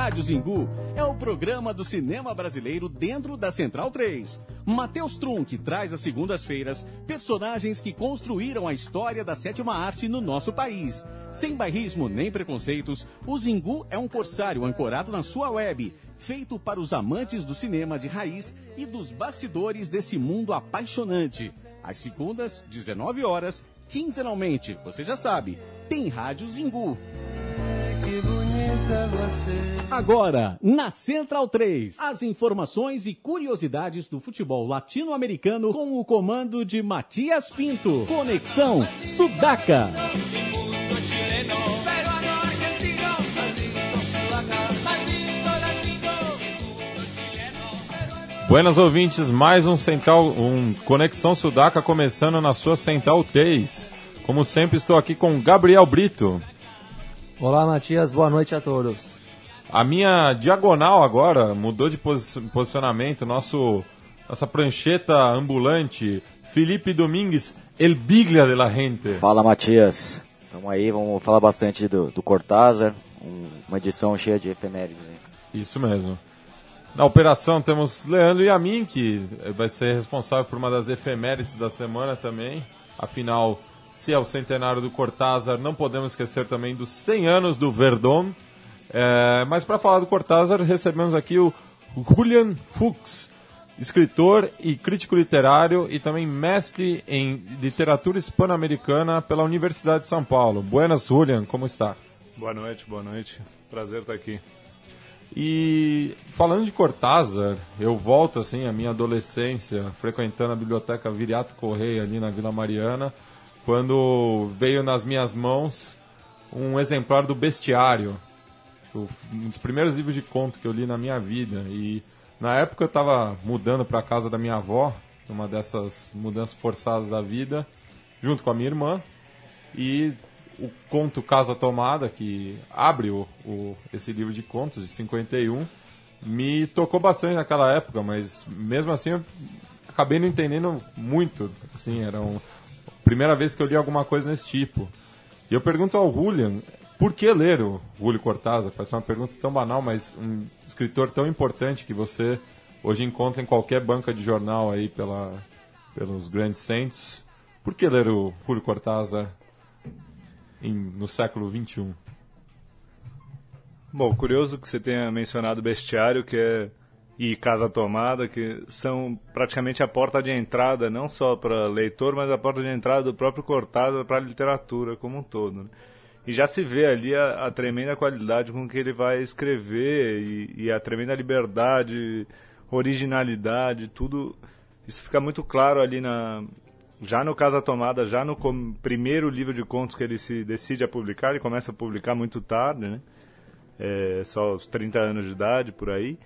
Rádio Zingu é o programa do cinema brasileiro dentro da Central 3. Matheus Trunk traz às segundas-feiras personagens que construíram a história da sétima arte no nosso país. Sem bairrismo nem preconceitos, o Zingu é um corsário ancorado na sua web, feito para os amantes do cinema de raiz e dos bastidores desse mundo apaixonante. Às segundas, 19 horas, quinzenalmente, você já sabe, tem Rádio Zingu. Agora, na Central 3, as informações e curiosidades do futebol latino-americano com o comando de Matias Pinto. Conexão Sudaca. Buenas ouvintes, mais um Central, um Conexão Sudaca começando na sua Central 3. Como sempre, estou aqui com Gabriel Brito. Olá, Matias, boa noite a todos. A minha diagonal agora mudou de posicionamento, nosso, nossa prancheta ambulante, Felipe Domingues, El Biglia de la Gente. Fala, Matias. Vamos aí, vamos falar bastante do, do Cortázar, uma edição cheia de efemérides. Isso mesmo. Na operação temos Leandro e a mim, que vai ser responsável por uma das efemérides da semana também. Afinal, se é o centenário do Cortázar, não podemos esquecer também dos 100 anos do Verdon. É, mas para falar do Cortázar, recebemos aqui o Julian Fuchs, escritor e crítico literário e também mestre em literatura hispano-americana pela Universidade de São Paulo. Buenas, Julian, como está? Boa noite, boa noite. Prazer estar aqui. E falando de Cortázar, eu volto assim à minha adolescência, frequentando a biblioteca Viriato Correia ali na Vila Mariana, quando veio nas minhas mãos um exemplar do Bestiário, um dos primeiros livros de conto que eu li na minha vida. E na época eu estava mudando para a casa da minha avó, uma dessas mudanças forçadas da vida, junto com a minha irmã, e o conto Casa Tomada, que abre o, o, esse livro de contos de 51, me tocou bastante naquela época, mas mesmo assim eu acabei não entendendo muito. Assim, era a primeira vez que eu li alguma coisa desse tipo. E eu pergunto ao Julian, por que ler o Julio Cortázar? Parece uma pergunta tão banal, mas um escritor tão importante que você hoje encontra em qualquer banca de jornal aí pela, pelos grandes centros. Por que ler o Julio Cortázar em, no século XXI? Bom, curioso que você tenha mencionado Bestiário, que é e Casa Tomada, que são praticamente a porta de entrada, não só para leitor, mas a porta de entrada do próprio Cortázar para a literatura como um todo. Né? E já se vê ali a, a, tremenda qualidade com que ele vai escrever e, e, a tremenda liberdade, originalidade, tudo. Isso fica muito claro ali na, já no Casa Tomada, já no primeiro livro de contos que ele se decide a publicar, ele começa a publicar muito tarde, né? É, só aos 30 anos de idade, por aí.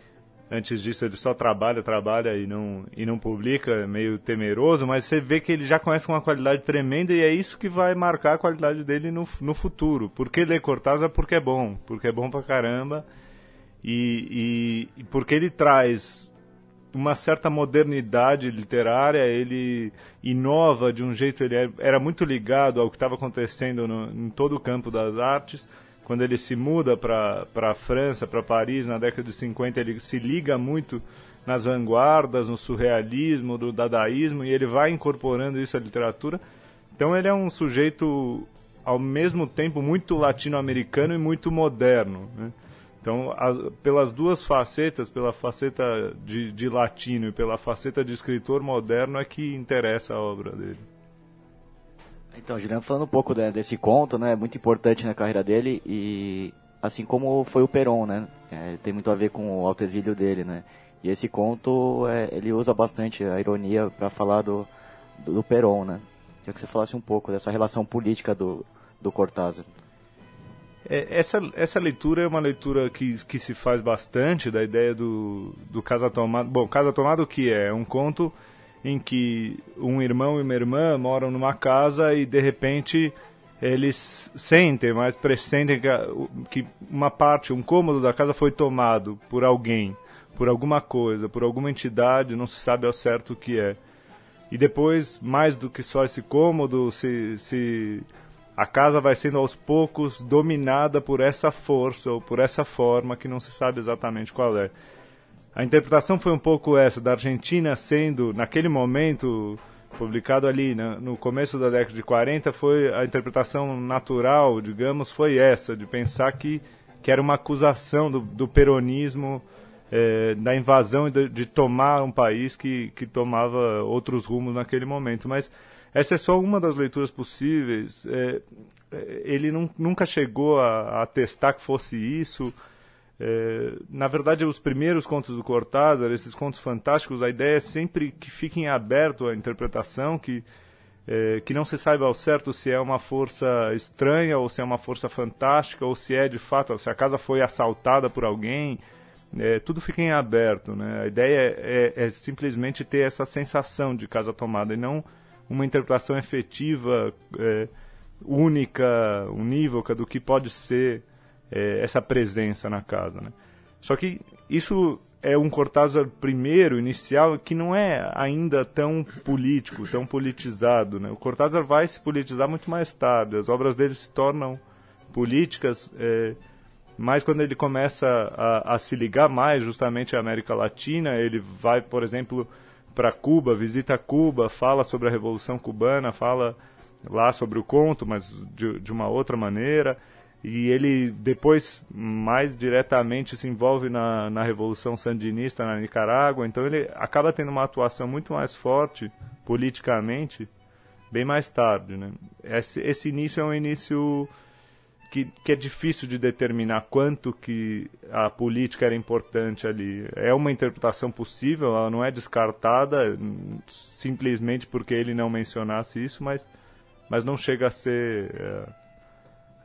Antes disso ele só trabalha, trabalha e não, e não publica, é meio temeroso, mas você vê que ele já começa com uma qualidade tremenda e é isso que vai marcar a qualidade dele no, no futuro. Por que ler Cortázar? Porque é bom, porque é bom pra caramba e, e, e porque ele traz uma certa modernidade literária, ele inova de um jeito, ele é, era muito ligado ao que estava acontecendo no, em todo o campo das artes. Quando ele se muda para a França, para Paris, na década de 50, ele se liga muito nas vanguardas, no surrealismo, do dadaísmo, e ele vai incorporando isso à literatura. Então ele é um sujeito, ao mesmo tempo, muito latino-americano e muito moderno. Né? Então, pelas duas facetas, pela faceta de, de, latino e pela faceta de escritor moderno, é que interessa a obra dele. Então, Juliano, falando um pouco né, desse conto, né, muito importante na carreira dele e assim como foi o Peron, né, é, tem muito a ver com o alto exílio dele, né. E esse conto, é, ele usa bastante a ironia para falar do, do, do Peron, né. Queria que você falasse um pouco dessa relação política do, do Cortázar. É, essa, essa leitura é uma leitura que, que se faz bastante da ideia do, do Casa Tomada. Bom, Casa Tomada o que é? É um conto em que um irmão e uma irmã moram numa casa e de repente eles sentem, mas pressentem que, uma parte, um cômodo da casa foi tomado por alguém, por alguma coisa, por alguma entidade, não se sabe ao certo o que é. E depois, mais do que só esse cômodo, se, se a casa vai sendo aos poucos dominada por essa força ou por essa forma que não se sabe exatamente qual é. A interpretação foi um pouco essa, da Argentina sendo, naquele momento, publicado ali né, no começo da década de 40, foi a interpretação natural, digamos, foi essa, de pensar que, que era uma acusação do, do peronismo, é, da invasão de, de tomar um país que, que tomava outros rumos naquele momento. Mas essa é só uma das leituras possíveis. É, é, ele não, nunca chegou a, a testar que fosse isso. É, na verdade, os primeiros contos do Cortázar, esses contos fantásticos, a ideia é sempre que fiquem aberto à interpretação, que, é, que não se saiba ao certo se é uma força estranha ou se é uma força fantástica ou se é de fato, se a casa foi assaltada por alguém. É, tudo fica em aberto. Né? A ideia é, é, simplesmente ter essa sensação de casa tomada e não uma interpretação efetiva, é, única, unívoca do que pode ser é, essa presença na casa. Né? Só que isso é um Cortázar primeiro, inicial, que não é ainda tão político, tão politizado. Né? O Cortázar vai se politizar muito mais tarde. As obras dele se tornam políticas, é, mas quando ele começa a, a, se ligar mais justamente à América Latina, ele vai, por exemplo, para Cuba, visita Cuba, fala sobre a Revolução Cubana, fala lá sobre o conto, mas de, de uma outra maneira. E ele depois mais diretamente se envolve na, na Revolução Sandinista na Nicarágua, então ele acaba tendo uma atuação muito mais forte politicamente bem mais tarde. Né? Esse, esse início é um início que, que é difícil de determinar quanto que a política era importante ali. É uma interpretação possível, ela não é descartada simplesmente porque ele não mencionasse isso, mas, mas não chega a ser é,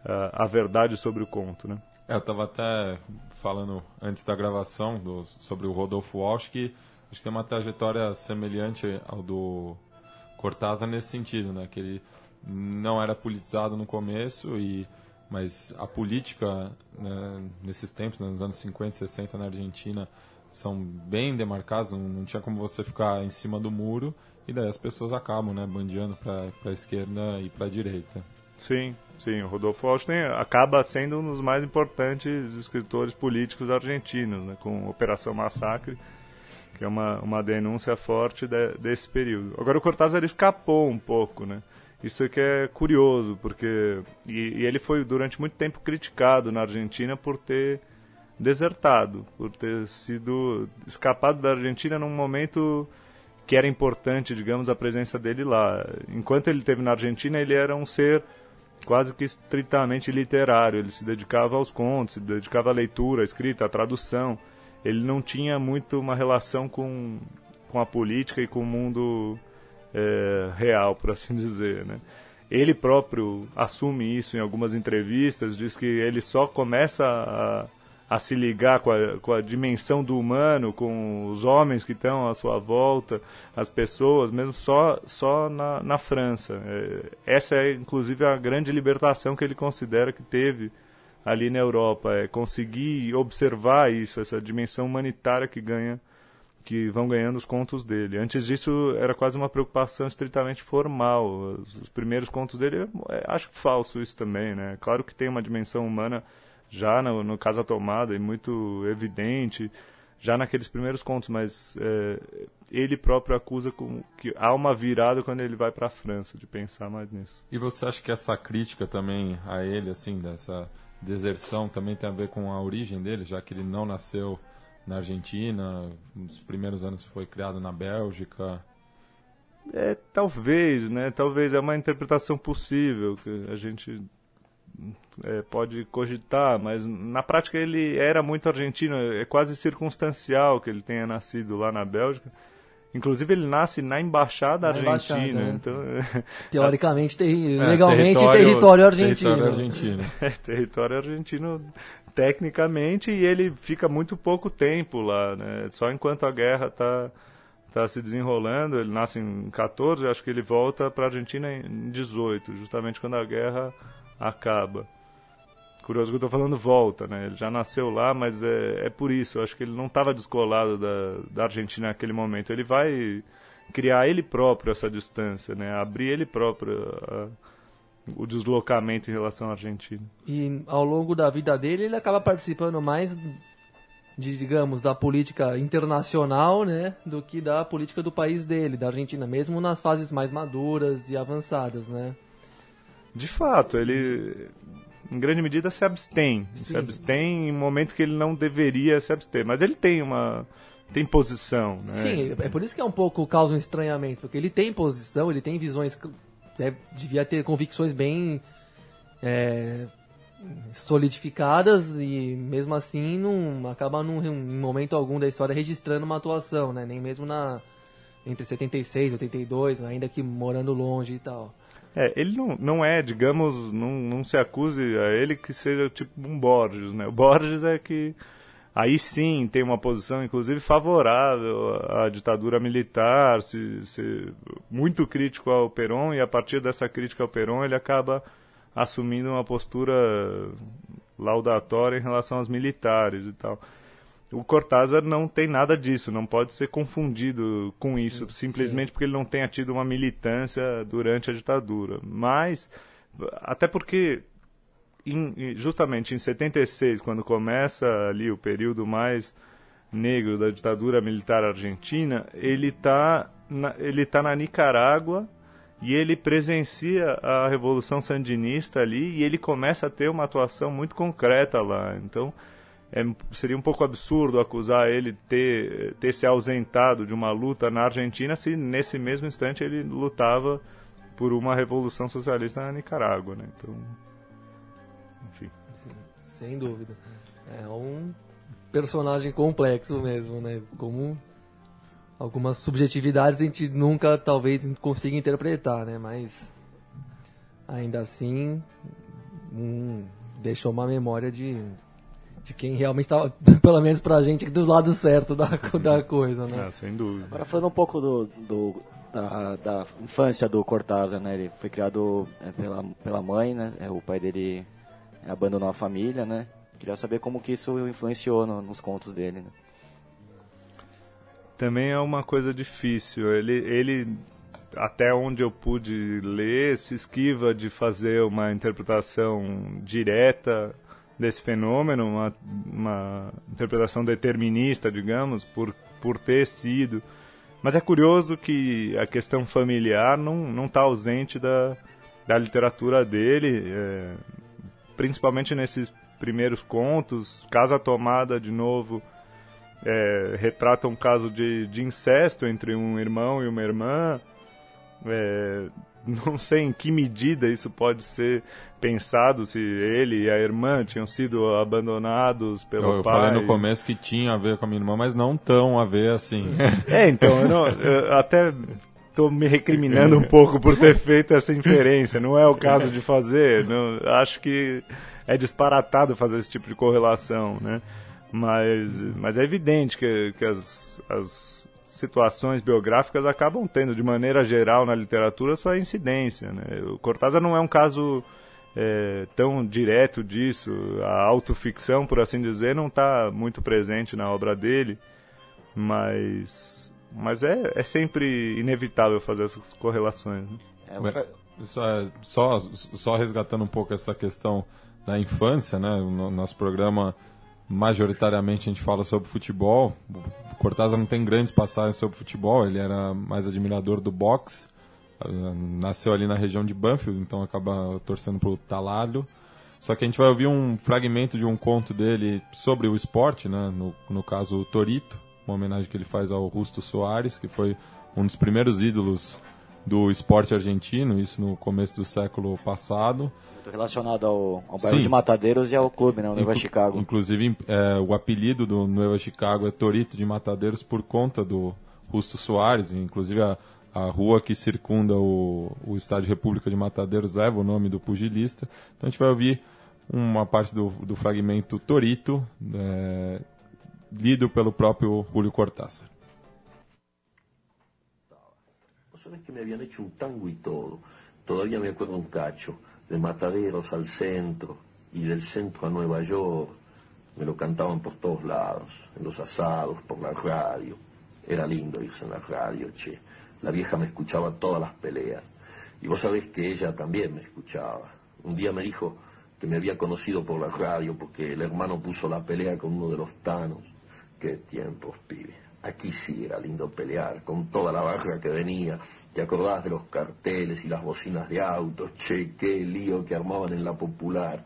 a, a verdade sobre o conto, né? É, eu estava até falando antes da gravação do, sobre o Rodolfo Walsh que acho que tem uma trajetória semelhante ao do Cortázar nesse sentido, né? Que ele não era politizado no começo e mas a política né, nesses tempos, né, nos anos 50 e 60 na Argentina, são bem demarcados, não, não, tinha como você ficar em cima do muro, e daí as pessoas acabam né, bandeando para a esquerda e para a direita. Sim, sim, o Rodolfo Austin acaba sendo um dos mais importantes escritores políticos argentinos, né, com Operação Massacre, que é uma, uma denúncia forte de, desse período. Agora o Cortázar escapou um pouco, né? Isso é que é curioso, porque. E, e, ele foi durante muito tempo criticado na Argentina por ter desertado, por ter sido escapado da Argentina num momento que era importante, digamos, a presença dele lá. Enquanto ele esteve na Argentina, ele era um ser quase que estritamente literário. Ele se dedicava aos contos, se dedicava à leitura, à escrita, à tradução. Ele não tinha muito uma relação com, com a política e com o mundo é, real, por assim dizer, né? Ele próprio assume isso em algumas entrevistas, diz que ele só começa a, a se ligar com a, com a, dimensão do humano, com os homens que estão à sua volta, as pessoas, mesmo só, só na, na França. É, essa é, inclusive, a grande libertação que ele considera que teve ali na Europa, é conseguir observar isso, essa dimensão humanitária que ganha que vão ganhando os contos dele. Antes disso, era quase uma preocupação estritamente formal. Os, os primeiros contos dele, é, acho falso isso também, né? Claro que tem uma dimensão humana já no, no Casa Tomada e muito evidente, já naqueles primeiros contos, mas é, ele próprio acusa que há uma virada quando ele vai para a França, de pensar mais nisso. E você acha que essa crítica também a ele, assim, dessa deserção, também tem a ver com a origem dele, já que ele não nasceu na Argentina, nos primeiros anos foi criado na Bélgica. É, talvez, né? Talvez é uma interpretação possível que a gente é, pode cogitar, mas na prática ele era muito argentino, é quase circunstancial que ele tenha nascido lá na Bélgica. Inclusive ele nasce na embaixada na argentina, embaixada, né? então teoricamente, terri é, legalmente território, território argentino. Território argentino. é, território argentino tecnicamente e ele fica muito pouco tempo lá, né? Só enquanto a guerra está tá se desenrolando, ele nasce em 14, acho que ele volta para a Argentina em 18, justamente quando a guerra acaba. Curioso que eu estou falando volta, né? Ele já nasceu lá, mas é, é por isso. Eu acho que ele não estava descolado da, da Argentina naquele momento. Ele vai criar ele próprio essa distância, né? Abrir ele próprio a, o deslocamento em relação à Argentina. E ao longo da vida dele, ele acaba participando mais de, digamos, da política internacional, né, do que da política do país dele, da Argentina, mesmo nas fases mais maduras e avançadas, né? De fato, ele em grande medida se abstém, Sim. se abstém em momentos que ele não deveria se abster, mas ele tem uma tem posição, né? Sim, é por isso que é um pouco causa um estranhamento, porque ele tem posição, ele tem visões, deve, devia ter convicções bem é, solidificadas e mesmo assim não acaba num, em momento algum da história registrando uma atuação, né? Nem mesmo na entre 76 e 82, ainda que morando longe e tal. É, ele não, não é, digamos, não, não se acuse a ele que seja tipo um Borges, né? O Borges é que aí sim tem uma posição, inclusive, favorável à ditadura militar, se, se, muito crítico ao Perón, e a partir dessa crítica ao Perón ele acaba assumindo uma postura laudatória em relação aos militares e tal. O Cortázar não tem nada disso, não pode ser confundido com isso, sim, simplesmente sim. porque ele não tenha tido uma militância durante a ditadura. Mas, até porque, em, justamente em 76, quando começa ali o período mais negro da ditadura militar argentina, ele está ele tá na Nicarágua e ele presencia a revolução sandinista ali e ele começa a ter uma atuação muito concreta lá. Então é, seria um pouco absurdo acusar ele ter ter se ausentado de uma luta na Argentina se nesse mesmo instante ele lutava por uma revolução socialista na Nicarágua, né? Então, enfim. Sem dúvida. É um personagem complexo mesmo, né? Como algumas subjetividades a gente nunca talvez consiga interpretar, né? Mas ainda assim hum, deixou uma memória de, de quem realmente estava, pelo menos pra gente, do lado certo da, da coisa, né? Ah, sem dúvida. Agora falando um pouco do, do da, da, infância do Cortázar, né? Ele foi criado é, pela, pela mãe, né? É, o pai dele abandonou a família, né? Queria saber como que isso influenciou no, nos contos dele, né? também é uma coisa difícil. Ele, ele, até onde eu pude ler, se esquiva de fazer uma interpretação direta desse fenômeno, uma, uma interpretação determinista, digamos, por, por ter sido. Mas é curioso que a questão familiar não está ausente da, da literatura dele, é, principalmente nesses primeiros contos. Casa Tomada, de novo, é, retrata um caso de, de incesto entre um irmão e uma irmã. É, não sei em que medida isso pode ser pensado, se ele e a irmã tinham sido abandonados pelo eu, eu pai. Eu falei no começo que tinha a ver com a minha irmã, mas não tão a ver assim. É, então, eu, não, eu até estou me recriminando um pouco por ter feito essa inferência. Não é o caso de fazer. Não, acho que é disparatado fazer esse tipo de correlação, né? Mas, mas é evidente que, que as, as situações biográficas acabam tendo, de maneira geral, na literatura, sua incidência. Né? O Cortázar não é um caso é, tão direto disso. A autoficção, por assim dizer, não está muito presente na obra dele, mas, mas é, é sempre inevitável fazer essas correlações. Né? É, só, só, só resgatando um pouco essa questão da infância, né? O nosso programa majoritariamente a gente fala sobre futebol. O Cortázar não tem grandes passagens sobre futebol, ele era mais admirador do boxe. Ah, nasceu ali na região de Banfield, então acaba torcendo pro Talalho. Só que a gente vai ouvir um fragmento de um conto dele sobre o esporte, né? no, no caso o Torito, uma homenagem que ele faz ao Rusto Soares, que foi um dos primeiros ídolos do esporte argentino, isso no começo do século passado. Muito relacionado ao, ao bairro Sim. de Matadeiros e ao clube, né, o Nueva Chicago. Inclusive, é, o apelido do Nueva Chicago é Torito de Matadeiros por conta do Justo Soares, inclusive a, a rua que circunda o, o estádio República de Matadeiros leva o nome do pugilista. Então a gente vai ouvir uma parte do, do fragmento Torito, é, lido pelo próprio Julio Cortázar. Sabes que me habían hecho un tango y todo. Todavía me acuerdo un cacho, de Mataderos al centro y del centro a Nueva York. Me lo cantaban por todos lados, en los asados, por la radio. Era lindo irse en la radio, che. La vieja me escuchaba todas las peleas. Y vos sabés que ella también me escuchaba. Un día me dijo que me había conocido por la radio porque el hermano puso la pelea con uno de los tanos. Qué tiempos, pibe. Aquí sí era lindo pelear, con toda la barra que venía. ¿Te acordás de los carteles y las bocinas de autos? Che, qué lío que armaban en la popular.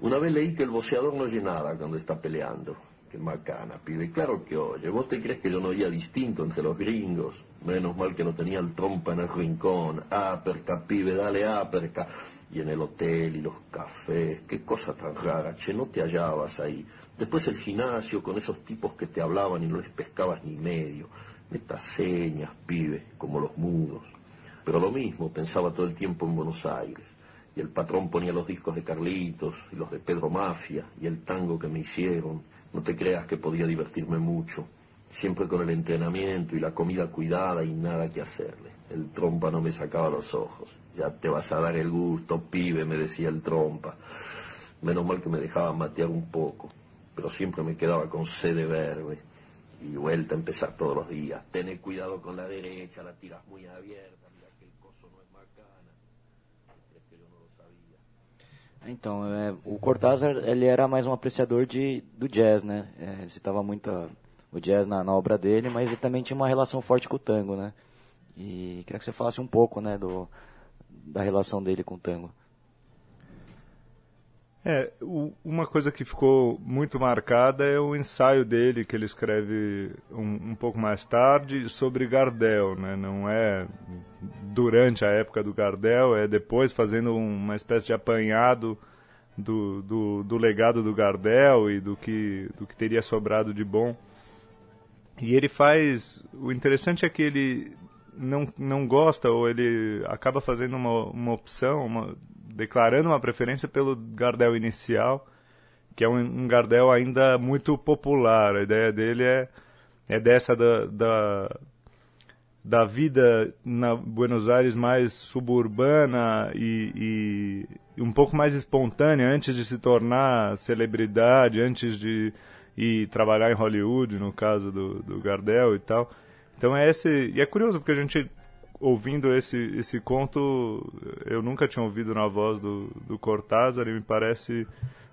Una vez leí que el boceador no oye nada cuando está peleando. Qué macana, pibe. Claro que oye. ¿Vos te crees que yo no oía distinto entre los gringos? Menos mal que no tenía el trompa en el rincón. Aperca, pibe, dale aperca. Y en el hotel y los cafés. Qué cosa tan rara. Che, no te hallabas ahí. Después el gimnasio con esos tipos que te hablaban y no les pescabas ni medio. Metas señas, pibe, como los mudos. Pero lo mismo pensaba todo el tiempo en Buenos Aires. Y el patrón ponía los discos de Carlitos y los de Pedro Mafia y el tango que me hicieron. No te creas que podía divertirme mucho. Siempre con el entrenamiento y la comida cuidada y nada que hacerle. El trompa no me sacaba los ojos. Ya te vas a dar el gusto, pibe, me decía el trompa. Menos mal que me dejaba matear un poco pero siempre me quedaba con sede verde y vuelta a empezar todos los días. Tené cuidado con la derecha, la tiras muy abierta, mira que el coso não é macana. Es que eu não lo sabia. Então, é, o Cortázar ele era mais um apreciador de, do jazz, né? É, citava muito o jazz na, na, obra dele, mas ele também tinha uma relação forte com o tango, né? E queria que você falasse um pouco, né, do, da relação dele com o tango. É, o, uma coisa que ficou muito marcada é o ensaio dele, que ele escreve um, um, pouco mais tarde, sobre Gardel. Né? Não é durante a época do Gardel, é depois fazendo uma espécie de apanhado do, do, do legado do Gardel e do que, do que teria sobrado de bom. E ele faz. O interessante é que ele não, não gosta, ou ele acaba fazendo uma, uma opção, uma, declarando uma preferência pelo Gardel inicial, que é um, um Gardel ainda muito popular. A ideia dele é, é dessa da, da, da vida na Buenos Aires mais suburbana e, e, um pouco mais espontânea antes de se tornar celebridade, antes de ir trabalhar em Hollywood, no caso do, do Gardel e tal. Então é esse. E é curioso porque a gente ouvindo esse, esse conto, eu nunca tinha ouvido na voz do, do Cortázar e me parece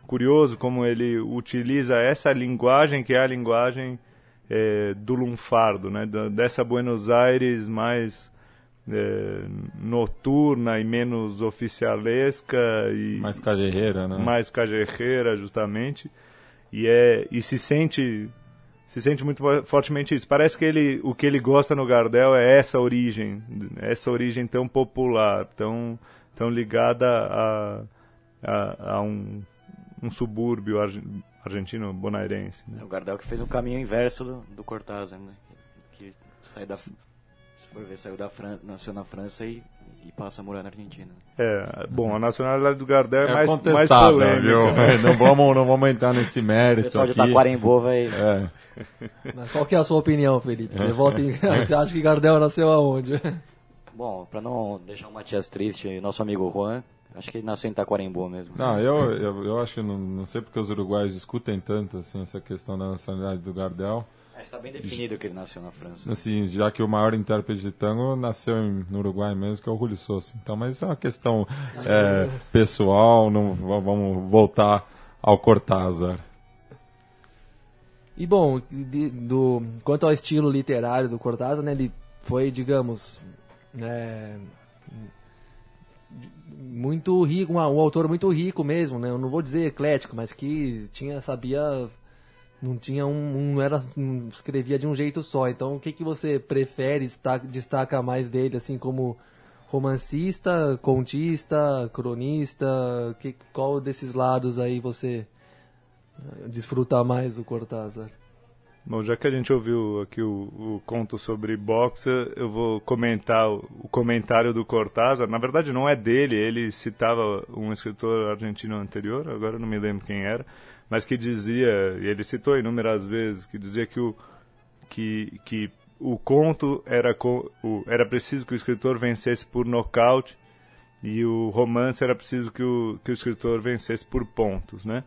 curioso como ele utiliza essa linguagem que é a linguagem é, do lunfardo, né? dessa Buenos Aires mais é, noturna e menos oficialesca e mais cajerreira, né? Mais cajerreira, justamente. E é e se sente se sente muito fortemente isso. Parece que ele, o que ele gosta no Gardel é essa origem, essa origem tão popular, tão, tão ligada a, a, a um, um subúrbio argentino bonairense. Né? É o Gardel que fez o caminho inverso do, do Cortázar, né? que sai da, se for ver, saiu da França, nasceu na França e e passa a morar na Argentina. É, bom, a nacionalidade do Gardel é, é mais, mais polêmica. Viu? Né? não, vamos, não vamos entrar nesse mérito. O pessoal aqui. de Taquarembó vai. É. Mas qual que é a sua opinião, Felipe? Você, vota em... Você acha que Gardel nasceu aonde? Bom, para não deixar o Matias triste, nosso amigo Juan, acho que ele nasceu em Taquarembó mesmo. Não, eu, eu, eu acho que não, não sei porque os uruguaios discutem tanto assim, essa questão da nacionalidade do Gardel. Está bem definido que ele nasceu na França. Assim, já que o maior intérprete de tango nasceu em, no Uruguai mesmo, que é o Julio Sousa. Então, mas isso é uma questão é, pessoal, não, vamos voltar ao Cortázar. E bom, de, do, quanto ao estilo literário do Cortázar, né, ele foi, digamos, é, muito rico, um, um, autor muito rico mesmo, né? Eu não vou dizer eclético, mas que tinha sabia não tinha um, um era um, escrevia de um jeito só. Então, o que que você prefere destaca, destaca mais dele assim como romancista, contista, cronista? Que, qual desses lados aí você eh, desfruta mais do Cortázar? Bom, já que a gente ouviu aqui o, o conto sobre boxe, eu vou comentar o, o, comentário do Cortázar. Na verdade, não é dele, ele citava um escritor argentino anterior, agora não me lembro quem era, mas que dizia, e ele citou inúmeras vezes, que dizia que o, que, que o conto era, o, era preciso que o escritor vencesse por nocaute e o romance era preciso que o, que o escritor vencesse por pontos, né?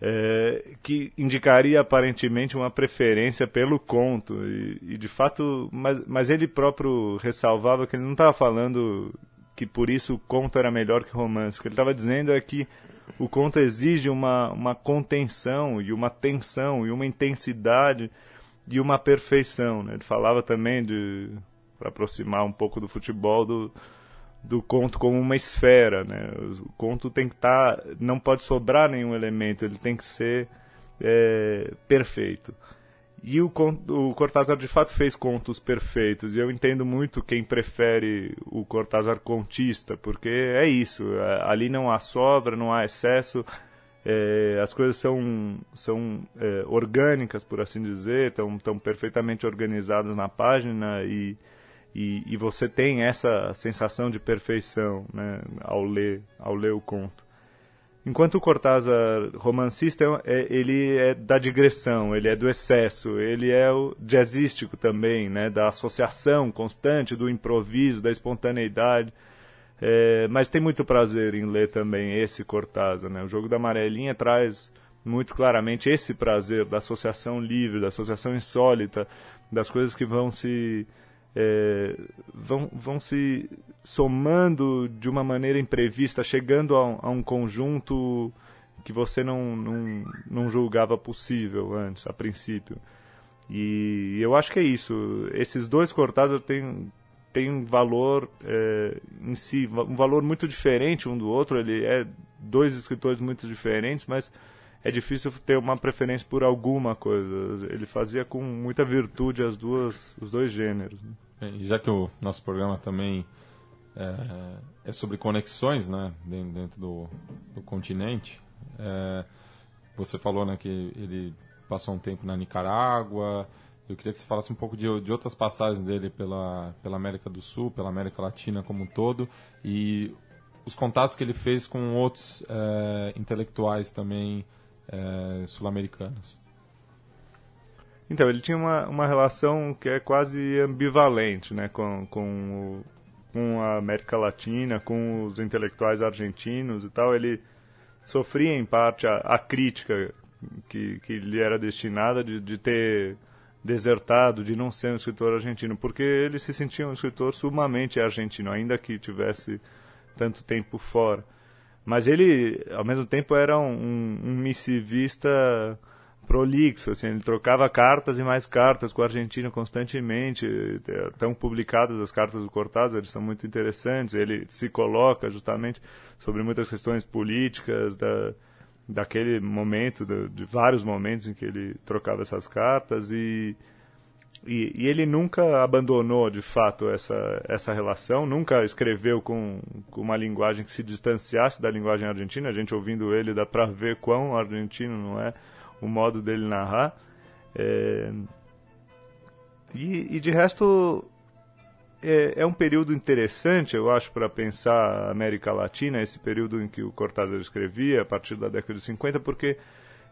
É, que indicaria aparentemente uma preferência pelo conto e, e, de fato, mas, mas ele próprio ressalvava que ele não estava falando que por isso o conto era melhor que o romance. O que ele estava dizendo é que o conto exige uma, uma contenção e uma tensão e uma intensidade e uma perfeição. Né? Ele falava também de para aproximar um pouco do futebol do, do conto como uma esfera, né? O conto tem que estar, tá, não pode sobrar nenhum elemento, ele tem que ser é, perfeito. E o, o Cortázar de fato fez contos perfeitos, e eu entendo muito quem prefere o Cortázar contista, porque é isso, é, ali não há sobra, não há excesso, é, as coisas são, são é, orgânicas, por assim dizer, estão, estão perfeitamente organizadas na página e, e, e, você tem essa sensação de perfeição né, ao, ler, ao ler o conto. Enquanto o Cortázar romancista, é, ele é da digressão, ele é do excesso, ele é o jazzístico também, né, da associação constante, do improviso, da espontaneidade. É, mas tem muito prazer em ler também esse Cortázar. Né? O Jogo da Amarelinha traz muito claramente esse prazer da associação livre, da associação insólita, das coisas que vão se é, vão, vão se somando de uma maneira imprevista, chegando a um, a um conjunto que você não, não, não julgava possível antes, a princípio. E eu acho que é isso. Esses dois Cortázar têm, têm um valor é, em si, um valor muito diferente um do outro. Ele é dois escritores muito diferentes, mas é difícil ter uma preferência por alguma coisa. Ele fazia com muita virtude as duas, os dois gêneros. Né? E já que o nosso programa também é, é sobre conexões né, dentro do, do continente, é, você falou né, que ele passou um tempo na Nicarágua. Eu queria que você falasse um pouco de, de outras passagens dele pela, pela América do Sul, pela América Latina como um todo, e os contatos que ele fez com outros é, intelectuais também é, sul-americanos. Então, ele tinha uma, uma relação que é quase ambivalente né, com, com, o, com a América Latina, com os intelectuais argentinos e tal. Ele sofria, em parte, a, a crítica que, que lhe era destinada de, de ter desertado, de não ser um escritor argentino, porque ele se sentia um escritor sumamente argentino, ainda que tivesse tanto tempo fora. Mas ele, ao mesmo tempo, era um, um, missivista prolixo, assim, ele trocava cartas e mais cartas com a Argentina constantemente, estão publicadas as cartas do Cortázar, eles são muito interessantes, ele se coloca justamente sobre muitas questões políticas da, daquele momento, de, de vários momentos em que ele trocava essas cartas e, e, e, ele nunca abandonou de fato essa, essa relação, nunca escreveu com, com uma linguagem que se distanciasse da linguagem argentina, a gente ouvindo ele dá para ver quão argentino não é, o modo dele narrar. É... E, e, de resto, é, é, um período interessante, eu acho, para pensar a América Latina, esse período em que o Cortázar escrevia, a partir da década de 50, porque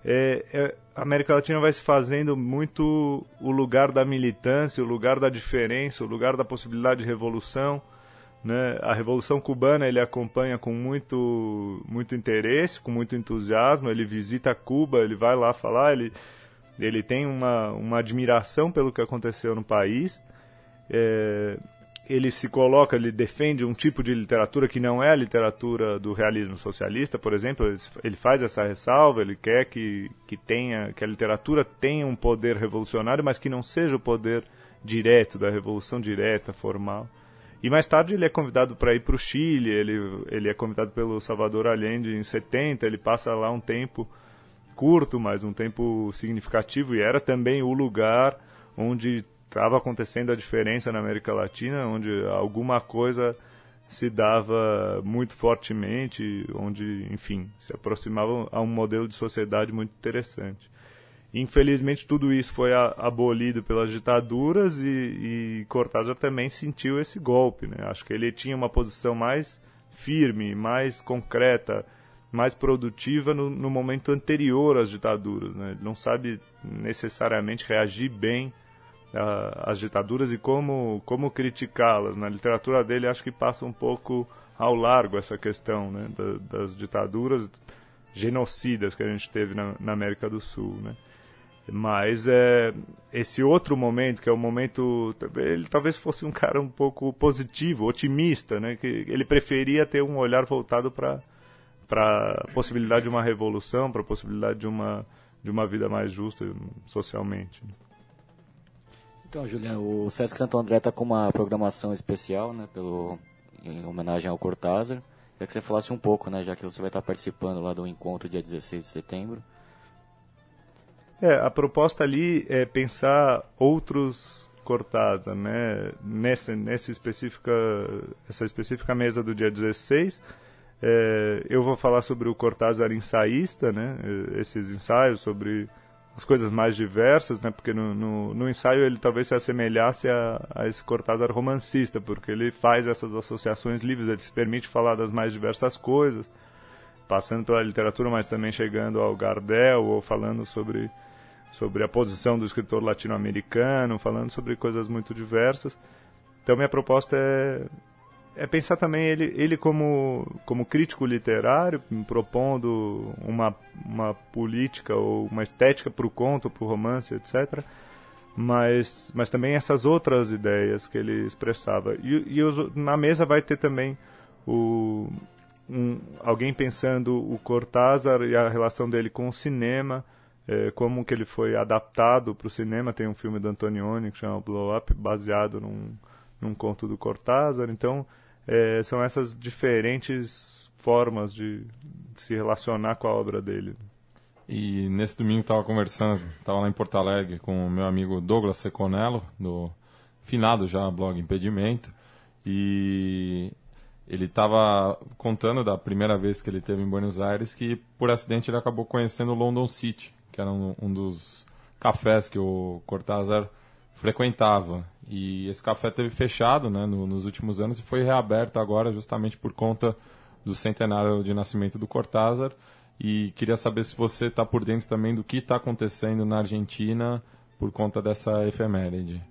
é, é, a América Latina vai se fazendo muito o lugar da militância, o lugar da diferença, o lugar da possibilidade de revolução. Né? A Revolução Cubana ele acompanha com muito, muito interesse, com muito entusiasmo. Ele visita Cuba, ele vai lá falar, ele, ele tem uma, uma admiração pelo que aconteceu no país. É, ele se coloca, ele defende um tipo de literatura que não é a literatura do realismo socialista, por exemplo. Ele faz essa ressalva, ele quer que, que, tenha, que a literatura tenha um poder revolucionário, mas que não seja o poder direto, da revolução direta, formal. E mais tarde ele é convidado para ir para o Chile, ele, ele é convidado pelo Salvador Allende em 70, ele passa lá um tempo curto, mas um tempo significativo, e era também o lugar onde estava acontecendo a diferença na América Latina, onde alguma coisa se dava muito fortemente, onde, enfim, se aproximava a um modelo de sociedade muito interessante. Infelizmente, tudo isso foi abolido pelas ditaduras e, e Cortázar também sentiu esse golpe. Né? Acho que ele tinha uma posição mais firme, mais concreta, mais produtiva no, no momento anterior às ditaduras. Né? Ele não sabe necessariamente reagir bem às ditaduras e como, como criticá-las. Na literatura dele, acho que passa um pouco ao largo essa questão né? da, das ditaduras genocidas que a gente teve na, na América do Sul. Né? Mas é, esse outro momento, que é o momento. Ele talvez fosse um cara um pouco positivo, otimista, né? Que ele preferia ter um olhar voltado para para a possibilidade de uma revolução, para a possibilidade de uma, de uma vida mais justa socialmente. Então, Juliano, o Sesc Santo André está com uma programação especial, né, pelo, em homenagem ao Cortázar. Queria que você falasse um pouco, né, já que você vai estar participando lá do encontro dia 16 de setembro. É, a proposta ali é pensar outros Cortázar, né? Nessa, nessa específica, essa específica mesa do dia 16, é, eu vou falar sobre o Cortázar ensaísta, né? Esses ensaios sobre as coisas mais diversas, né? Porque no, no, no ensaio ele talvez se assemelhasse a, a, esse Cortázar romancista, porque ele faz essas associações livres, ele se permite falar das mais diversas coisas, passando pela literatura, mas também chegando ao Gardel ou falando sobre sobre a posição do escritor latino-americano, falando sobre coisas muito diversas. Então minha proposta é, é pensar também ele, ele como, como crítico literário, propondo uma, uma política ou uma estética para o conto, para o romance, etc. Mas, mas também essas outras ideias que ele expressava. E, e eu, na mesa vai ter também o, um, alguém pensando o Cortázar e a relação dele com o cinema, é, como que ele foi adaptado para o cinema. Tem um filme do Antonioni que chama Blow Up, baseado num, num conto do Cortázar. Então, é, são essas diferentes formas de, se relacionar com a obra dele. E nesse domingo estava conversando, estava lá em Porto Alegre com o meu amigo Douglas Seconello, do finado já blog Impedimento, e ele estava contando da primeira vez que ele teve em Buenos Aires que por acidente ele acabou conhecendo London City, que era um, um dos cafés que o Cortázar frequentava. E esse café teve fechado né, no, nos últimos anos e foi reaberto agora justamente por conta do centenário de nascimento do Cortázar. E queria saber se você está por dentro também do que está acontecendo na Argentina por conta dessa efeméride.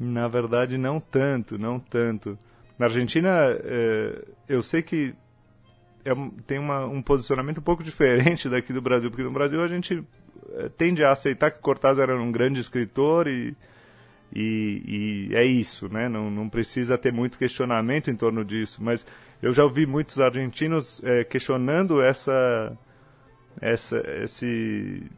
Na verdade, não tanto, não tanto. Na Argentina, é, eu sei que é, tem uma, um posicionamento um pouco diferente daqui do Brasil, porque no Brasil a gente tende a aceitar que Cortázar era um grande escritor e, e, e, é isso, né? Não, não precisa ter muito questionamento em torno disso, mas eu já ouvi muitos argentinos é, questionando essa, essa, esse,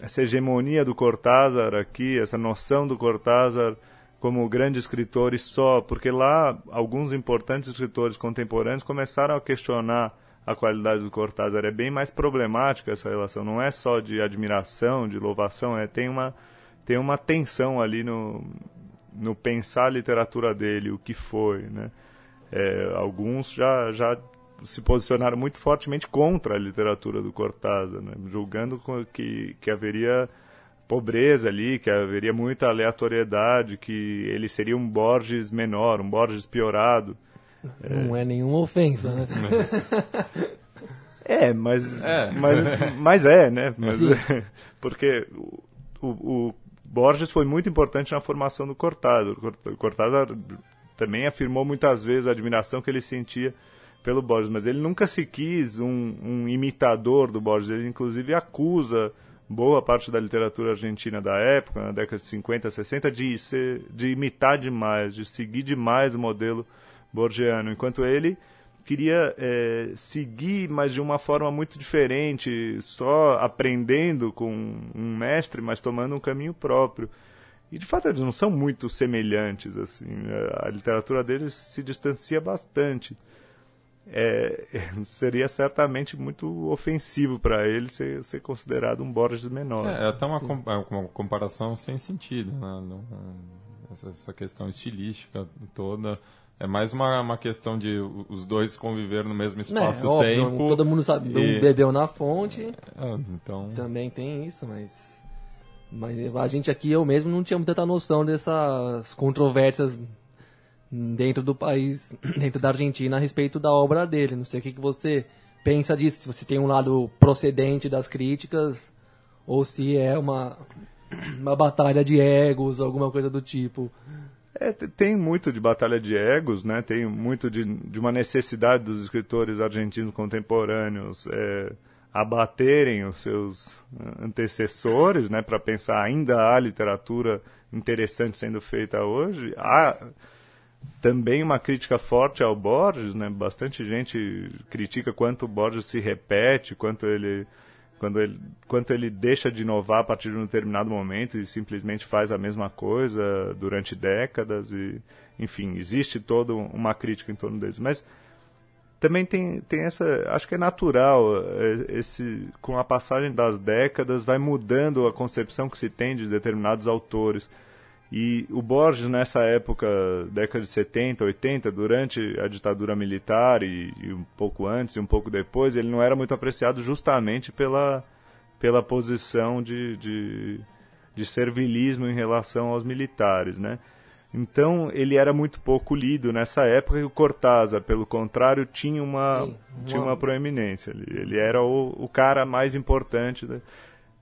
essa hegemonia do Cortázar aqui, essa noção do Cortázar como grande escritor e só, porque lá alguns importantes escritores contemporâneos começaram a questionar a qualidade do Cortázar. É bem mais problemática essa relação. Não é só de admiração, de louvação, é tem uma tem uma tensão ali no no pensar a literatura dele, o que foi, né? É, alguns já já se posicionaram muito fortemente contra a literatura do Cortázar, né? julgando que que haveria pobreza ali, que haveria muita aleatoriedade, que ele seria um Borges menor, um Borges piorado. Não é, é nenhuma ofensa, né? é, mas é, mas, mas é né? Mas, porque o, o, Borges foi muito importante na formação do Cortázar. O Cortázar também afirmou muitas vezes a admiração que ele sentia pelo Borges, mas ele nunca se quis um, um imitador do Borges. Ele, inclusive, acusa boa parte da literatura argentina da época, na década de 50, 60, de, ser, de imitar demais, de seguir demais o modelo borgiano, enquanto ele queria é, seguir, mas de uma forma muito diferente, só aprendendo com um mestre, mas tomando um caminho próprio. E de fato eles não são muito semelhantes assim. Né? A literatura deles se distancia bastante. É, seria certamente muito ofensivo para ele ser, ser, considerado um Borges menor. É, é até uma, com, é uma comparação sem sentido, né? essa, essa questão estilística toda. É mais uma, uma questão de os dois conviver no mesmo espaço-tempo. É, todo mundo sabe, e... um bebeu na fonte. É, então... Também tem isso, mas... Mas a gente aqui, eu mesmo, não tinha muita noção dessas controvérsias dentro do país, dentro da Argentina, a respeito da obra dele. Não sei o que, que você pensa disso, se você tem um lado procedente das críticas, ou se é uma, uma batalha de egos, alguma coisa do tipo. É, tem muito de batalha de egos, né? Tem muito de, de uma necessidade dos escritores argentinos contemporâneos é, abaterem os seus eh, antecessores, né, para pensar ainda há literatura interessante sendo feita hoje. Há também uma crítica forte ao Borges, né? Bastante gente critica quanto o Borges se repete, quanto ele quando ele, quanto ele deixa de inovar a partir de um determinado momento e simplesmente faz a mesma coisa durante décadas e enfim existe toda uma crítica em torno deles. Mas também tem, tem essa acho que é natural é, esse com a passagem das décadas vai mudando a concepção que se tem de determinados autores e o Borges, nessa época, década de 70, 80, durante a ditadura militar e, e, um pouco antes e um pouco depois, ele não era muito apreciado justamente pela, pela posição de, de, de servilismo em relação aos militares, né? Então, ele era muito pouco lido nessa época e o Cortázar, pelo contrário, tinha uma, Sim, uma... Tinha uma proeminência. Ele, ele era o, o cara mais importante. Da,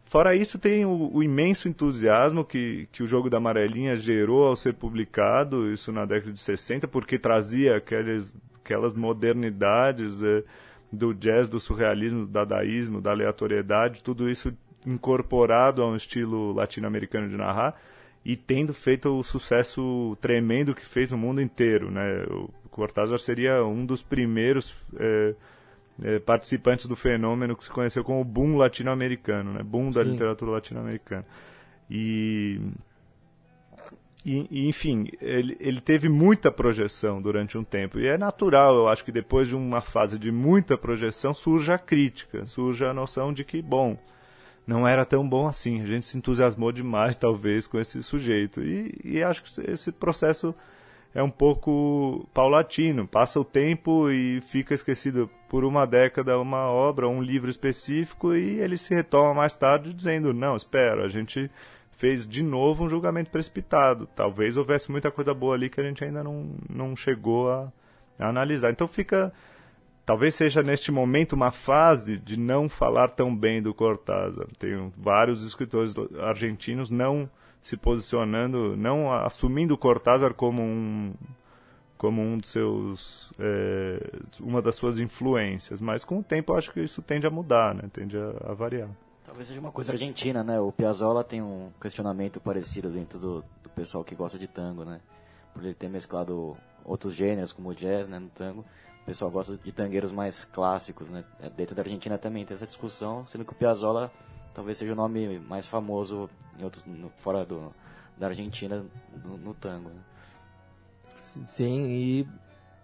Fora isso, tem o, o, imenso entusiasmo que, que o jogo da amarelinha gerou ao ser publicado, isso na década de 60, porque trazia aqueles, aquelas modernidades é, do jazz, do surrealismo, do dadaísmo, da aleatoriedade, tudo isso incorporado a um estilo latino-americano de narrar e tendo feito o sucesso tremendo que fez no mundo inteiro. Né? O Cortázar seria um dos primeiros. É, participantes do fenômeno que se conheceu como boom latino-americano, né? boom da Sim. literatura latino-americana. E, e, enfim, ele, ele teve muita projeção durante um tempo. E é natural, eu acho que depois de uma fase de muita projeção surge a crítica, surge a noção de que, bom, não era tão bom assim. A gente se entusiasmou demais, talvez, com esse sujeito. E, e acho que esse processo é um pouco paulatino. Passa o tempo e fica esquecido por uma década uma obra, um livro específico e ele se retoma mais tarde dizendo: não, espera, a gente fez de novo um julgamento precipitado. Talvez houvesse muita coisa boa ali que a gente ainda não, não chegou a, a analisar. Então fica. Talvez seja neste momento uma fase de não falar tão bem do Cortázar. Tem vários escritores argentinos não se posicionando, não assumindo Cortázar como um como um dos seus é, uma das suas influências, mas com o tempo eu acho que isso tende a mudar, né? Tende a, a variar. Talvez seja uma coisa argentina, né? O Piazzolla tem um questionamento parecido dentro do, do pessoal que gosta de tango, né? Por ele ter mesclado outros gêneros como o jazz, né, no tango. O pessoal gosta de tangueiros mais clássicos, né? Dentro da Argentina também tem essa discussão, sendo que o Piazzolla talvez seja o nome mais famoso em outros, no, fora do, da Argentina no, no tango. Né? Sim, e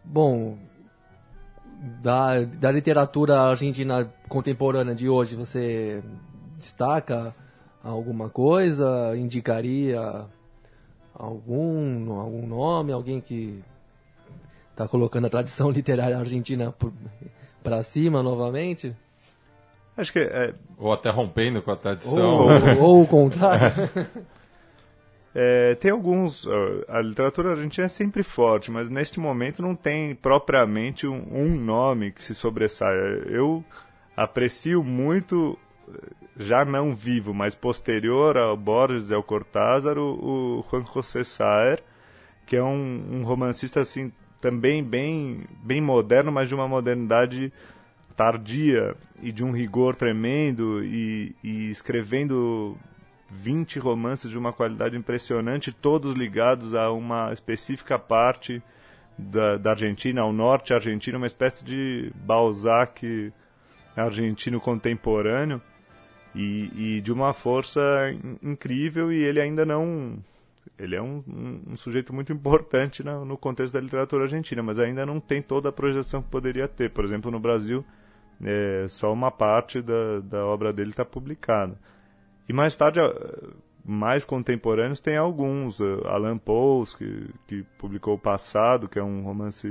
bom, da, da literatura argentina contemporânea de hoje, você destaca alguma coisa? Indicaria algum, algum nome? Alguém que está colocando a tradição literária argentina para cima novamente? Acho que é... Ou até rompendo com a tradição. Ou, ou, ou o contrário. É, tem alguns. A literatura argentina é sempre forte, mas neste momento não tem propriamente um, um nome que se sobressaia. Eu aprecio muito, já não vivo, mas posterior ao Borges e ao Cortázar, o, o Juan José Saer, que é um, um romancista assim também bem, bem moderno, mas de uma modernidade tardia e de um rigor tremendo e, e escrevendo 20 romances de uma qualidade impressionante, todos ligados a uma específica parte da, da Argentina, ao norte argentino, uma espécie de Balzac argentino contemporâneo e, e de uma força incrível e ele ainda não ele é um, um, um sujeito muito importante no, no, contexto da literatura argentina, mas ainda não tem toda a projeção que poderia ter. Por exemplo, no Brasil, é, só uma parte da, da obra dele está publicada. E mais tarde, mais contemporâneos, tem alguns. Alan Pauls, que, que publicou O Passado, que é um romance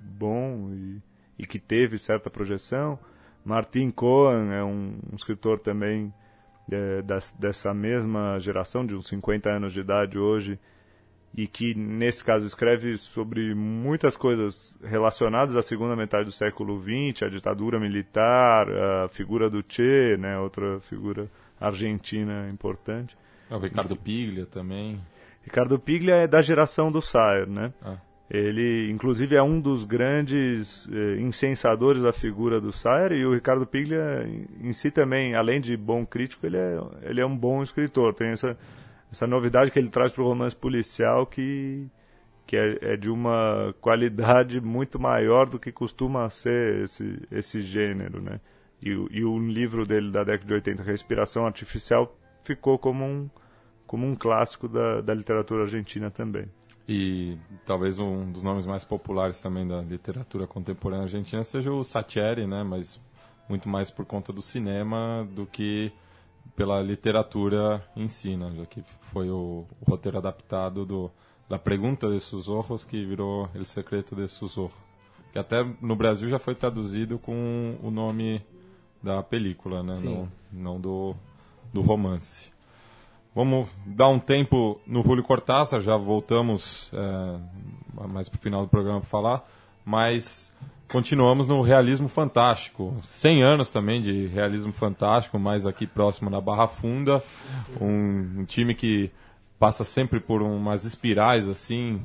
bom e, e que teve certa projeção. Martin Cohen é um, um escritor também é, das, dessa mesma geração, de uns 50 anos de idade hoje, e que, nesse caso, escreve sobre muitas coisas relacionadas à segunda metade do século XX, a ditadura militar, a figura do Che, né, outra figura argentina importante. É, o Ricardo Piglia também. Ricardo Piglia é da geração do Sayer, né? Ah. Ele, inclusive, é um dos grandes eh, incensadores da figura do Sayer e o Ricardo Piglia, em, em si também, além de bom crítico, ele é, ele é um bom escritor. Tem essa, essa novidade que ele traz para o romance policial que, que é, é, de uma qualidade muito maior do que costuma ser esse, esse gênero, né? E, e o livro dele da década de 80, Respiração Artificial, ficou como um, como um clássico da, da literatura argentina também. E talvez um dos nomes mais populares também da literatura contemporânea argentina seja o Sacheri, né? Mas muito mais por conta do cinema do que pela literatura em si, né? Já que foi o, o roteiro adaptado do La Pregunta de sus Ojos que virou El Secreto de sus Ojos. Que até no Brasil já foi traduzido com o nome da película, né? Não, não do, do romance. Vamos dar um tempo no Julio Cortázar, já voltamos é, mais para o final do programa para falar, mas continuamos no realismo fantástico. 100 anos também de realismo fantástico, mais aqui próximo na Barra Funda, um, um time que passa sempre por umas espirais assim.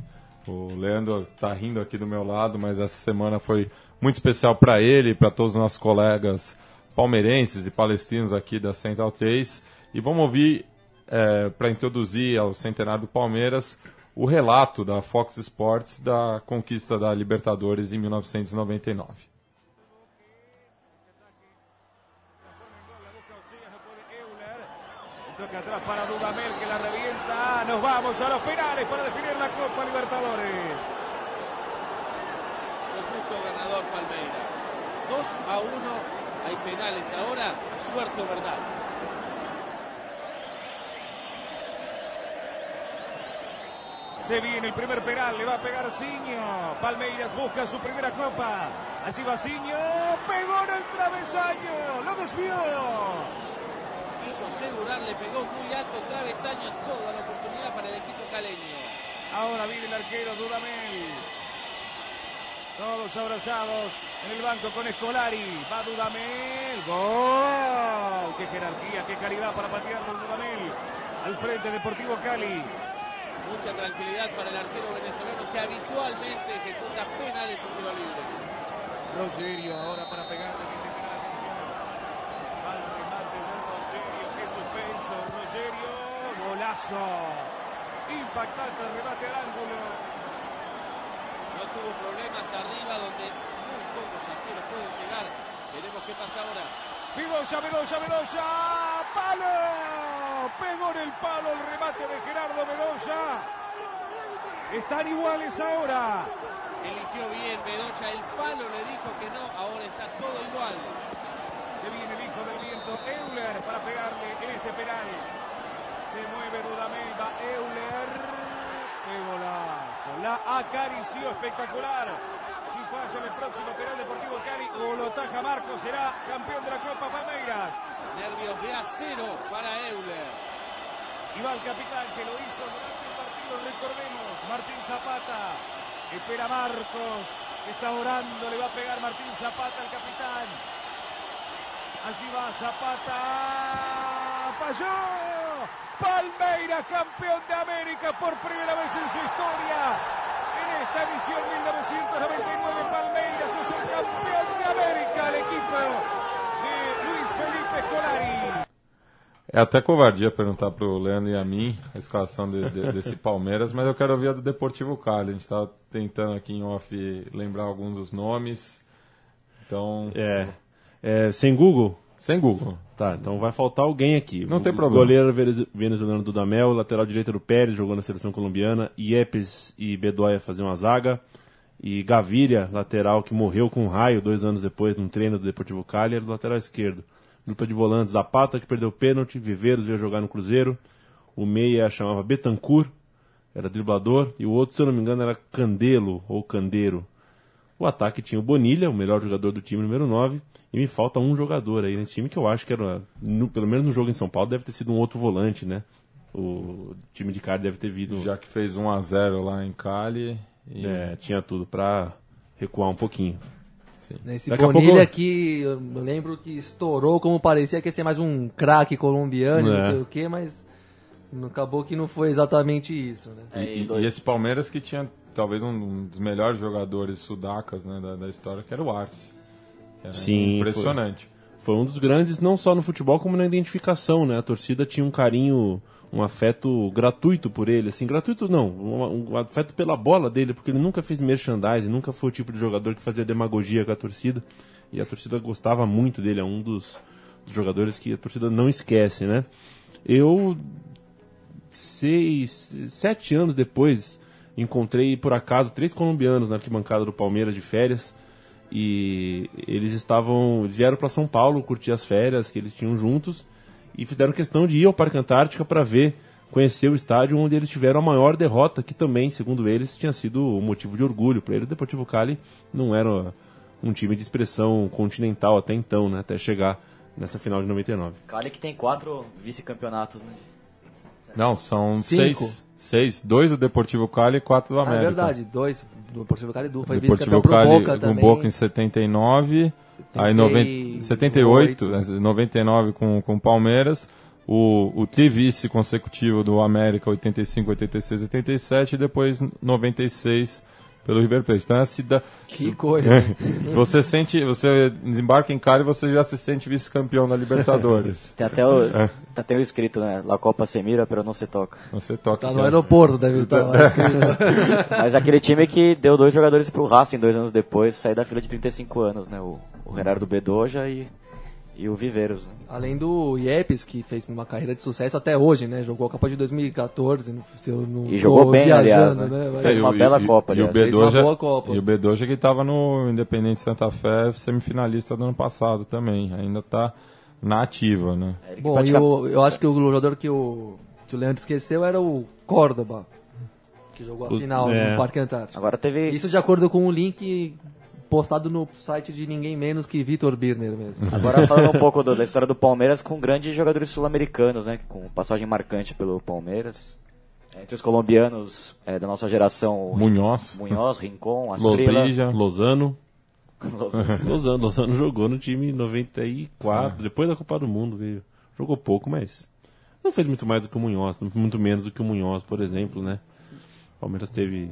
O Leandro está rindo aqui do meu lado, mas essa semana foi muito especial para ele e para todos os nossos colegas palmeirenses e palestinos aqui da Central 3. E vamos ouvir é, para introduzir ao centenário do Palmeiras o relato da Fox Sports da conquista da Libertadores em 1999. Toca atrás para Dudamel que la revienta. Nos vamos a los penales para definir la Copa Libertadores. El justo ganador Palmeiras. 2 a 1. Hay penales ahora. Suerte verdad. Se viene el primer penal, le va a pegar Ciño. Palmeiras busca su primera copa. Allí va Ciño. Pegó en el travesaño. Lo desvió. Quiso asegurar, le pegó muy alto el travesaño. Toda la oportunidad para el equipo caleño. Ahora viene el arquero Dudamel. Todos abrazados en el banco con Escolari. Va Dudamel. ¡Gol! ¡Qué jerarquía, qué calidad para patear Dudamel! Al frente Deportivo Cali. Mucha tranquilidad para el arquero venezolano que habitualmente ejecuta penales en tiro libre. Rogerio ahora para pegarle. que te la atención. Va el remate de Rogerio. Qué suspenso. Rogerio. Golazo. Impactante el remate al ángulo. No tuvo problemas arriba donde muy pocos arqueros pueden llegar. Veremos qué pasa ahora. Velosa, Velosa, Velosa. ¡Palo! El palo el remate de Gerardo Velosa. Están iguales ahora. Eligió bien Bedoya, el palo le dijo que no, ahora está todo igual. Se viene el hijo del viento, Euler, para pegarle en este penal. Se mueve Dudamel, va Euler. ¡Qué golazo! La acarició espectacular. Si falla en el próximo penal Deportivo Cali o lo taja Marco, será campeón de la Copa Palmeiras. Nervios de acero para Euler. Y va el capitán que lo hizo durante el partido, recordemos, Martín Zapata. Espera Marcos, está orando, le va a pegar Martín Zapata al capitán. Allí va Zapata. ¡Falló! Palmeiras, campeón de América por primera vez en su historia. En esta edición 1999, Palmeiras es el campeón de América, el equipo de Luis Felipe Scolari. É até covardia perguntar pro Leandro e a mim a escalação de- de- desse Palmeiras, mas eu quero ouvir a do Deportivo Cali. A gente estava tentando aqui em off lembrar alguns dos nomes. Então, É, é, sem Google? sem Google. Tá, então vai faltar alguém aqui. Não tem O problema. Goleiro vene- venezuelano Dudamel, lateral direito do Pérez, jogou na seleção colombiana. Iepes e Bedoya faziam a zaga. E Gaviria, lateral que morreu com um raio dois anos depois num treino do Deportivo Cali, era do lateral esquerdo. Dupla de volantes, Zapata, que perdeu o pênalti, Viveiros veio jogar no Cruzeiro. O meia chamava Betancourt, era driblador. E o outro, se eu não me engano, era Candelo ou Candeiro. O ataque tinha o Bonilha, o melhor jogador do time, número 9. E me falta um jogador aí nesse time que eu acho que era, no- pelo menos no jogo em São Paulo, deve ter sido um outro volante, né? O time de cara deve ter vindo. Já que fez 1 a 0 lá em Cali. E... É, tinha tudo pra recuar um pouquinho. Esse Daqui Bonilha pouco- aqui, eu lembro que estourou como parecia que ia ser mais um craque colombiano, É. não sei o que, mas acabou que não foi exatamente isso, né? É, E, e e esse Palmeiras que tinha talvez um dos melhores jogadores sudacas né, da, da história, que era o Arce. Que era Sim, impressionante. Foi um dos grandes, não só no futebol, como na identificação, né? A torcida tinha um carinho, um afeto gratuito por ele, assim, gratuito não, um afeto pela bola dele, porque ele nunca fez merchandising, nunca foi o tipo de jogador que fazia demagogia com a torcida, e a torcida gostava muito dele, é um dos, dos jogadores que a torcida não esquece, né? Eu, seis, sete anos depois, encontrei por acaso três colombianos na arquibancada do Palmeiras de férias, e eles estavam vieram para São Paulo curtir as férias que eles tinham juntos e fizeram questão de ir ao Parque Antártica para ver conhecer o estádio onde eles tiveram a maior derrota que também segundo eles tinha sido um motivo de orgulho para eles o Deportivo Cali não era um time de expressão continental até então né até chegar nessa final de 99 Cali que tem quatro vice-campeonatos, né? Não, são Cinco. seis. Seis. Dois do Deportivo Cali e quatro do Ah, América. é verdade, dois do Deportivo Cali do foi Deportivo vice-campeão pro Cali Boca com também. Boca em 79, aí noven- 78, né, 99 com com o Palmeiras, o, o tri-vice consecutivo do América 85, 86, 87 e depois 96 pelo River Plate. Então é a cidade Que coisa. você sente, você desembarca em Cali e você já se sente vice-campeão da Libertadores. Tem até o, tá até o escrito, né? La Copa se mira, pero não se toca. Você toca Tá no é- aeroporto, deve estar lá. Mas aquele time que deu dois jogadores pro Racing dois anos depois, sair da fila de 35 anos, né? O, o Gerardo Bedoja e, e o Viveiros. Né? Além do Iepes, que fez uma carreira de sucesso até hoje, né? Jogou a Copa de 2014, no- se eu não E jogou bem, viajando, aliás, né? Mas- Fez uma bela Copa, E o aliás. Fez uma Bedoja, boa Copa. e o Bedoja que estava no Independente Santa Fé, semifinalista do ano passado também. Ainda está na ativa, né? Que Bom, e pratica- o- eu acho que o jogador que o, que o Leandro esqueceu era o Córdoba, que jogou a O- final é. no Parque Antártico. Agora teve. Isso de acordo com o link postado no site de ninguém menos que Vitor Birner mesmo. Agora falando um pouco do- da história do Palmeiras com grandes jogadores sul-americanos, né? Com passagem marcante pelo Palmeiras. Entre os colombianos é, da nossa geração, Munhoz, Munhoz, Rincon, Astrila. Lobrija, Lozano Lozano, Lozano jogou no time em 94, depois da Copa do Mundo veio. Jogou pouco, mas não fez muito mais do que o Munhoz, muito menos do que o Munhoz, por exemplo, né? O Palmeiras teve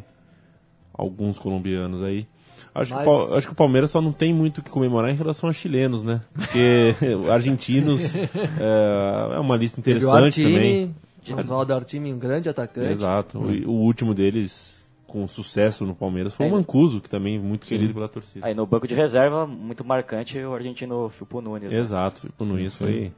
alguns colombianos aí. Acho, Mas- que, acho que o Palmeiras só não tem muito o que comemorar em relação a chilenos, né? Porque argentinos é, é uma lista interessante também. Artime, Oswaldo Artime, um grande atacante. Exato. O, o último deles com sucesso no Palmeiras foi o Mancuso, que também é muito querido pela torcida. Aí no banco de reserva, muito marcante, o argentino Filpo Nunes. né? Exato, no isso aí.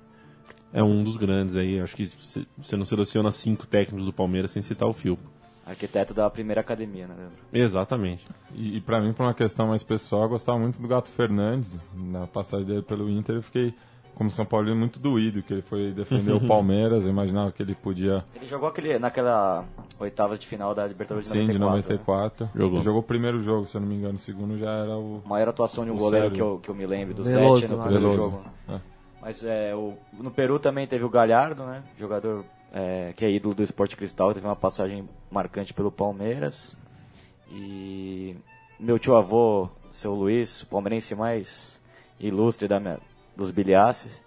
É um dos grandes aí. Acho que se- você não seleciona cinco técnicos do Palmeiras sem citar o Filpo. Arquiteto da primeira academia, né, Leandro? Exatamente. E, e para mim, por uma questão mais pessoal, eu gostava muito do Gato Fernandes. Na passagem dele pelo Inter, eu fiquei, como São Paulino, muito doído, que ele foi defender o Palmeiras. Eu imaginava que ele podia, Ele jogou aquele, naquela oitava de final da Libertadores de sim, de 94. 94. Jogou. Ele jogou o primeiro jogo, se eu não me engano. O segundo já era o... né? Maior atuação de um goleiro que eu, que eu me lembro, do Veloso, Sete no né? primeiro jogo. É. Mas é, o, no Peru também teve o Galhardo, né? Jogador é, que é ídolo do Esporte Cristal, teve uma passagem marcante pelo Palmeiras. E meu tio avô, seu Luiz, o palmeirense mais ilustre da minha, dos bilhaces,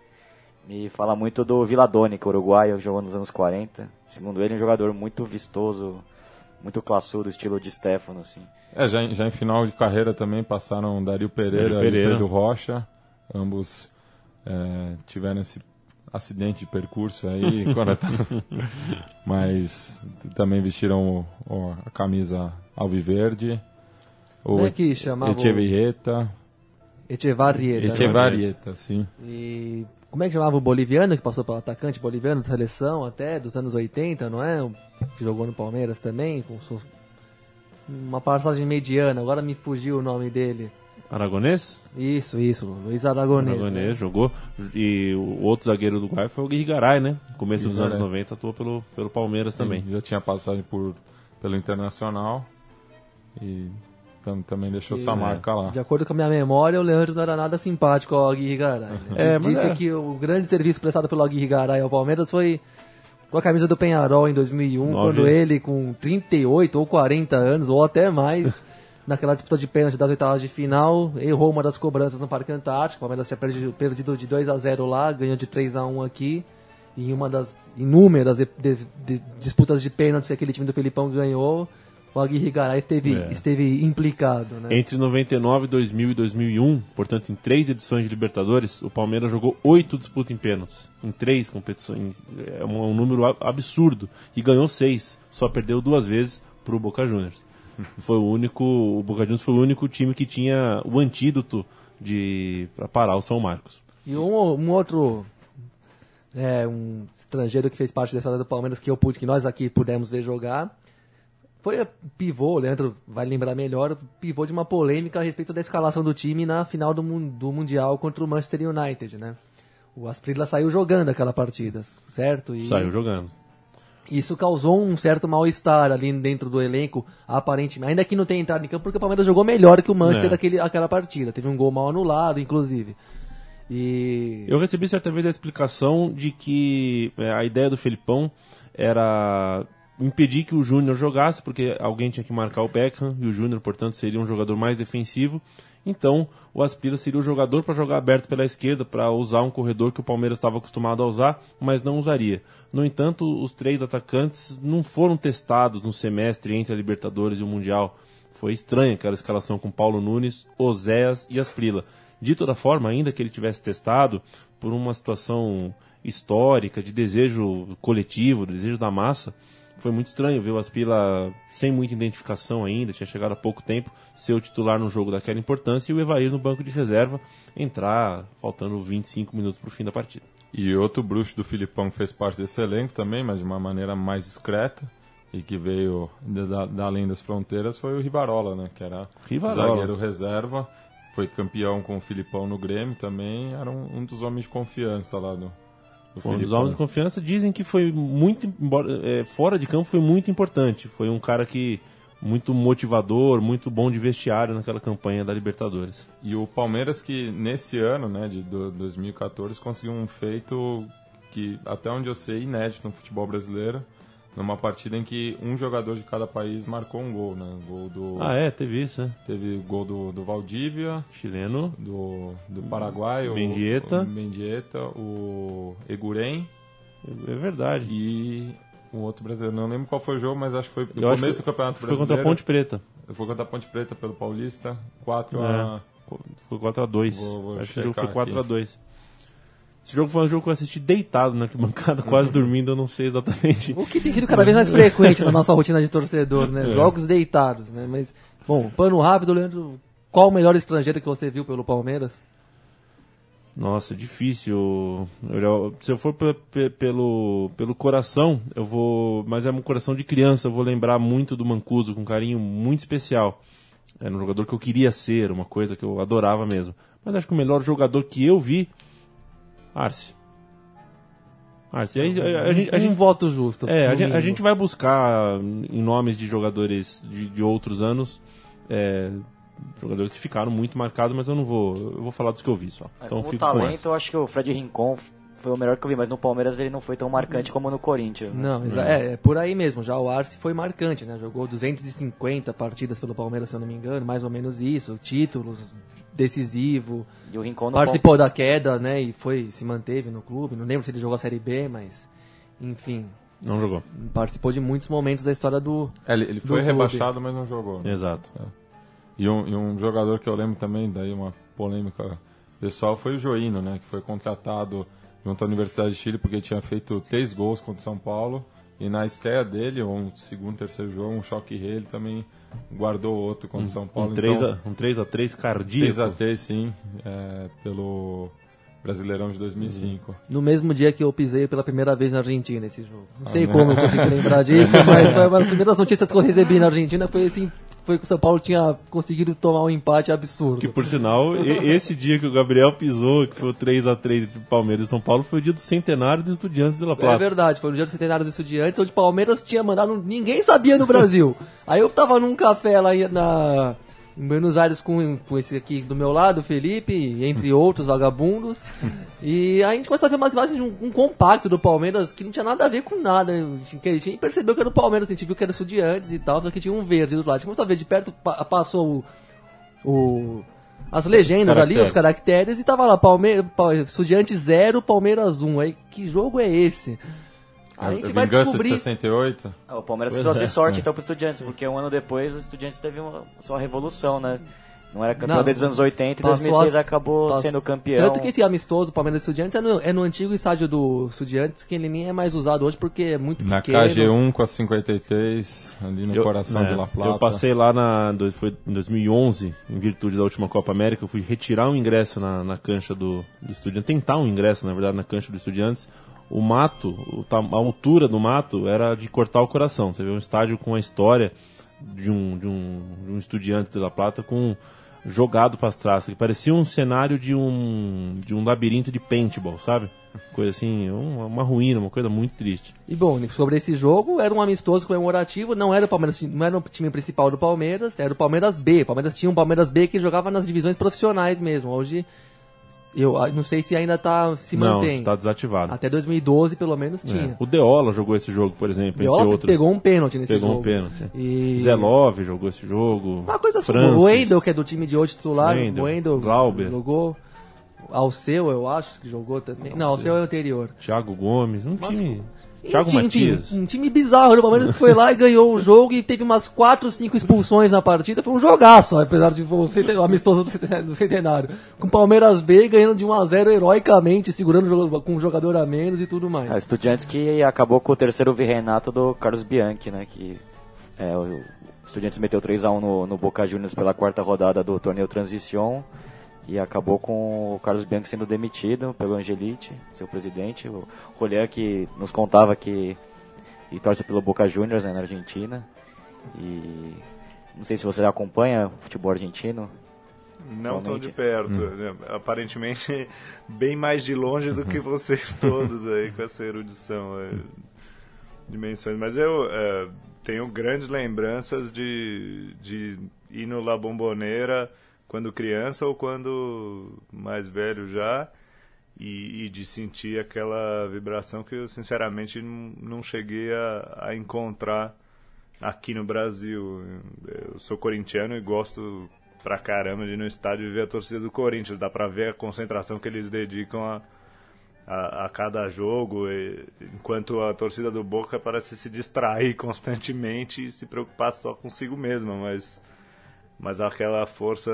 me fala muito do Viladoni, que é uruguaio, jogou nos anos 40. Segundo ele, um jogador muito vistoso, muito classudo, estilo de Stefano, assim. É, já em, já em final de carreira também passaram Dario Pereira, Dario e Pereira. Pedro Rocha. Ambos é, tiveram esse acidente de percurso aí. quando tá- Mas também vestiram o- o- a camisa alviverde. O Como é que chamava Echeverrieta. Echevarrieta. né? Echevarrieta, sim. E como é que chamava o boliviano que passou pelo atacante boliviano da seleção até dos anos 80, não é? Que jogou no Palmeiras também, com uma passagem mediana, agora me fugiu o nome dele. Aragonês? Isso, isso, Luiz Aragonês. Aragonês né? jogou. E o outro zagueiro do Uruguai foi o Guirri Garay, né? No começo dos anos Garay. 90 atuou pelo, pelo Palmeiras também. Sim, Já tinha passagem por, pelo Internacional. E tam- também deixou E- sua marca lá. De acordo com a minha memória, o Leandro não era nada simpático ao Aguirre Garay. né? É, disse é. que o grande serviço prestado pelo Aguirre Garay ao Palmeiras foi com a camisa do Penharol em 2001, Nove. quando ele, com 38 ou 40 anos, ou até mais, naquela disputa de pênalti das oitavas de final, errou uma das cobranças no Parque Antártico. O Palmeiras tinha perdido, perdido de 2 a 0 lá, ganhou de 3 a 1 aqui. Em uma das inúmeras de- de- de disputas de pênaltis que aquele time do Felipão ganhou, o Aguirre Garay esteve, É. esteve implicado, né? Entre 99, 2000 e 2001, portanto em três edições de Libertadores, o Palmeiras jogou oito disputas em pênaltis. Em três competições. É um, um número absurdo. E ganhou seis. Só perdeu duas vezes pro Boca Juniors. Foi o único. O Boca Juniors foi o único time que tinha o antídoto de para parar o São Marcos. E um, um outro é, um estrangeiro que fez parte da história do Palmeiras que eu pude, que nós aqui pudemos ver jogar, foi pivô, o Leandro vai lembrar melhor, pivô de uma polêmica a respeito da escalação do time na final do, do Mundial contra o Manchester United, né? O Asprilla saiu jogando aquela partida, certo? E Saiu jogando. Isso causou um certo mal-estar ali dentro do elenco, aparentemente. Ainda que não tenha entrado em campo, porque o Palmeiras jogou melhor que o Manchester É. naquele, aquela partida. Teve um gol mal anulado, inclusive. E. Eu recebi certa vez a explicação de que é, a ideia do Felipão era impedir que o Júnior jogasse, porque alguém tinha que marcar o Beckham, e o Júnior, portanto, seria um jogador mais defensivo. Então, o Aspira seria o jogador para jogar aberto pela esquerda, para usar um corredor que o Palmeiras estava acostumado a usar, mas não usaria. No entanto, os três atacantes não foram testados no semestre entre a Libertadores e o Mundial. Foi estranha aquela escalação com Paulo Nunes, Oséias e Asprila. De toda forma, ainda que ele tivesse testado, por uma situação histórica, de desejo coletivo, desejo da massa, foi muito estranho ver o Aspila sem muita identificação ainda, tinha chegado há pouco tempo, ser o titular no jogo daquela importância e o Evair no banco de reserva entrar faltando 25 minutos para o fim da partida. E outro bruxo do Filipão que fez parte desse elenco também, mas de uma maneira mais discreta, e que veio da, da- além das fronteiras, foi o Rivarola, né? Que era Rivarola. zagueiro reserva, foi campeão com o Filipão no Grêmio também, era um, um dos homens de confiança lá do Foi um dos homens de confiança. Dizem que foi muito, embora, é, fora de campo, foi muito importante. Foi um cara que muito motivador, muito bom de vestiário naquela campanha da Libertadores. E o Palmeiras que nesse ano, né, de do- 2014, conseguiu um feito que até onde eu sei inédito no futebol brasileiro, numa partida em que um jogador de cada país marcou um gol, né? Gol do Ah, é, teve isso, né? teve gol do, do Valdívia, Chileno, do, do Paraguai, o- Mendieta. o Mendieta, o Eguren é verdade. e um outro brasileiro. Não lembro qual foi o jogo, mas acho que foi no Eu começo que do Campeonato Foi Brasileiro. contra a Ponte Preta. Foi contra a Ponte Preta pelo Paulista, 4 É. a Foi 4x2. Vou- vou Acho que o jogo foi checar aqui. 4x2. Esse jogo foi um jogo que eu assisti deitado na arquibancada, quase dormindo, eu não sei exatamente. O que tem sido cada vez mais frequente na nossa rotina de torcedor, né? É. Jogos deitados, né? Mas, bom, pano rápido, Leandro. Qual o melhor estrangeiro que você viu pelo Palmeiras? Nossa, difícil. Eu- Se eu for pe- pe- pelo, pelo coração, eu vou. Mas é um coração de criança, eu vou lembrar muito do Mancuso, com um carinho muito especial. Era um jogador que eu queria ser, uma coisa que eu adorava mesmo. Mas acho que o melhor jogador que eu vi. Arce. Arce. Aí, a, a gente, a um gente- voto justo. é, a gente, a gente vai buscar em nomes de jogadores de, de outros anos. é, jogadores que ficaram muito marcados, mas eu não vou. Eu vou falar dos que eu vi só. É, Então como fico com talento, eu acho que o Fred Rincon foi o melhor que eu vi, mas no Palmeiras ele não foi tão marcante como no Corinthians. né? Não, é, é por aí mesmo. Já o Arce foi marcante, né? Jogou 250 partidas pelo Palmeiras, se eu não me engano, mais ou menos isso. Títulos, decisivo. E o Rincon no Participou da queda, né? E foi, se manteve no clube. Não lembro se ele jogou a Série B, mas. Enfim, Não jogou. participou de muitos momentos da história do. É, ele, ele do foi clube. rebaixado, mas não jogou. né? Exato. E um, e um jogador que eu lembro também, daí uma polêmica pessoal, foi o Joino, né? Que foi contratado junto à Universidade de Chile porque tinha feito três gols contra o São Paulo. E na estreia dele, ou um segundo, terceiro jogo, um choque rei, ele também guardou outro contra o São Paulo. Um 3 então, a, um 3 a 3 cardíaco. 3 a 3 sim, é, pelo Brasileirão de 2005. No mesmo dia que eu pisei pela primeira vez na Argentina esse jogo. Não sei Ah, como né? eu consegui lembrar disso, mas foi uma das primeiras notícias que eu recebi na Argentina foi assim, foi que o São Paulo tinha conseguido tomar um empate absurdo. Que por sinal, esse dia que o Gabriel pisou, que foi o 3 a 3 entre Palmeiras e São Paulo, foi o dia do centenário dos estudiantes de La É Plata. verdade, foi no dia do centenário do Estudiantes, onde Palmeiras tinha mandado. Ninguém sabia no Brasil. Aí eu tava num café lá na, em Buenos Aires com, com esse aqui do meu lado, Felipe, entre outros vagabundos. E aí a gente começou a ver umas imagens de um, um compacto do Palmeiras que não tinha nada a ver com nada. A gente, que a gente nem percebeu que era o Palmeiras, a gente viu que era Estudiantes e tal, só que tinha um verde do lado. A gente começou a ver de perto, pa- passou o. o as legendas ali, os caracteres, e tava lá, Palmeiras, Estudiantes 0, Palmeiras 1. Aí, que jogo é esse? A gente A vai vingança descobrir. de 68. Ah, O Palmeiras Pois trouxe é. sorte então pro Estudiantes, porque um ano depois o Estudiantes teve uma sua revolução, né? Não era campeão Não, desde os anos 80 e passou 2006 as- acabou passou- sendo campeão. Tanto que esse amistoso Palmeiras e Estudiantes é no, é no antigo estádio do Estudiantes, que ele nem é mais usado hoje porque é muito Na pequeno. KG1 com a 53, ali no coração é, de La Plata. Eu passei lá na, foi em 2011, em virtude da última Copa América, eu fui retirar um ingresso na, na cancha do, do Estudiantes, tentar um ingresso, na verdade, na cancha do Estudiantes. O mato, a altura do mato era de cortar o coração. Você vê um estádio com a história de um, de um, de um Estudiante de La Plata com jogado para trás, que parecia um cenário de um de um labirinto de paintball, sabe? Coisa assim, uma, uma ruína, uma coisa muito triste. E bom, sobre esse jogo, era um amistoso comemorativo, não era o Palmeiras, não era o time principal do Palmeiras, era o Palmeiras B. O Palmeiras tinha um Palmeiras B que jogava nas divisões profissionais mesmo. Hoje eu ah, não sei se ainda tá se Não, mantém. está desativado. Até 2012 pelo menos É. tinha. O Deola jogou esse jogo, por exemplo, Viola entre outros. pegou um pênalti nesse Pegou jogo. um pênalti. E Zelov jogou esse jogo. Uma coisa assim, Francis. o Wendel, que é do time de hoje titular, Wendel, o Wendel Glauber. jogou. Alceu, eu acho que jogou também. Não, Alceu é o anterior. Thiago Gomes, um time. Thiago enfim, Matias. um time bizarro. O Palmeiras foi lá e ganhou o jogo e teve umas 4, 5 expulsões na partida. Foi um jogaço, apesar de o amistoso do centen- do centenário. Com o Palmeiras B ganhando de 1 a 0 heroicamente, segurando o jogo- com um jogador a menos e tudo mais. Ah, Estudiantes que acabou com o terceiro virreinato do Carlos Bianchi, né? Que é, o Estudiantes meteu 3x1 no, no Boca Juniors pela quarta rodada do torneio Transition e acabou com o Carlos Bianchi sendo demitido pelo Angelite, seu presidente. O Rolian que nos contava que e torce pelo Boca Juniors né, na Argentina. E não sei se você acompanha o futebol argentino. Não tão de perto. né? Aparentemente, bem mais de longe do que vocês todos aí com essa erudição. é, dimensões. Mas eu é, tenho grandes lembranças de, de ir no La Bombonera quando criança ou quando mais velho já. E, e de sentir aquela vibração que eu sinceramente não, cheguei a, a encontrar aqui no Brasil. Eu sou corintiano e gosto pra caramba de ir no estádio ver a torcida do Corinthians. Dá pra ver a concentração que eles dedicam a, a, a cada jogo, e- enquanto a torcida do Boca parece se distrair constantemente e se preocupar só consigo mesma, mas, mas aquela força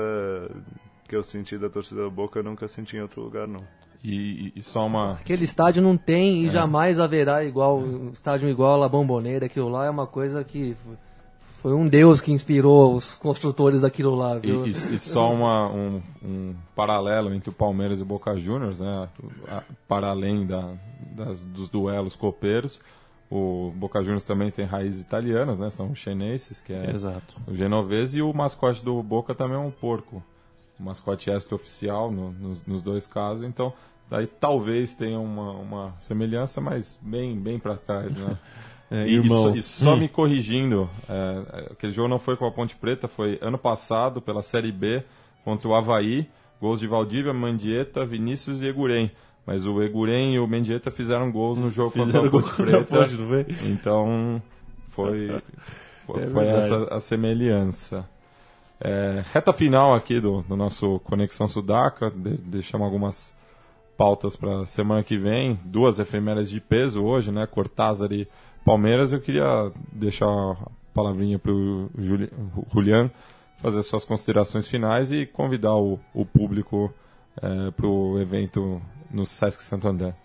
que eu senti da torcida do Boca eu nunca senti em outro lugar, não. E, e- e só uma. Aquele estádio não tem e É. jamais haverá igual um estádio igual a La Bombonera. Aquilo lá é uma coisa que foi um deus que inspirou os construtores daquilo lá, E, viu? e- e só uma, um, um paralelo entre o Palmeiras e o Boca Juniors, né? Para além da, das- dos duelos copeiros. O Boca Juniors também tem raízes italianas, né? São chineses, que é Exato. o genovese, e o mascote do Boca também é um porco. O mascote extra-oficial no- nos, nos dois casos, então daí talvez tenha uma, uma semelhança, mas bem, bem para trás, né? É, E, irmãos. e só, e só Hum. me corrigindo, é, aquele jogo não foi com a Ponte Preta, foi ano passado pela Série B contra o Havaí, gols de Valdívia, Mandieta, Vinícius e Eguren. Mas o Eguren e o Mendieta fizeram gols no jogo Fizeram contra a Ponte Preta. Ponte, não foi? Então foi, foi, É foi essa a semelhança. É, reta final aqui do, do nosso Conexão Sudaca, de, deixamos algumas pautas para semana que vem, duas efemérides de peso hoje, né? Cortázar e Palmeiras. Eu queria deixar a palavrinha para o Julian fazer suas considerações finais e convidar o, o público para o evento no Sesc Santo André.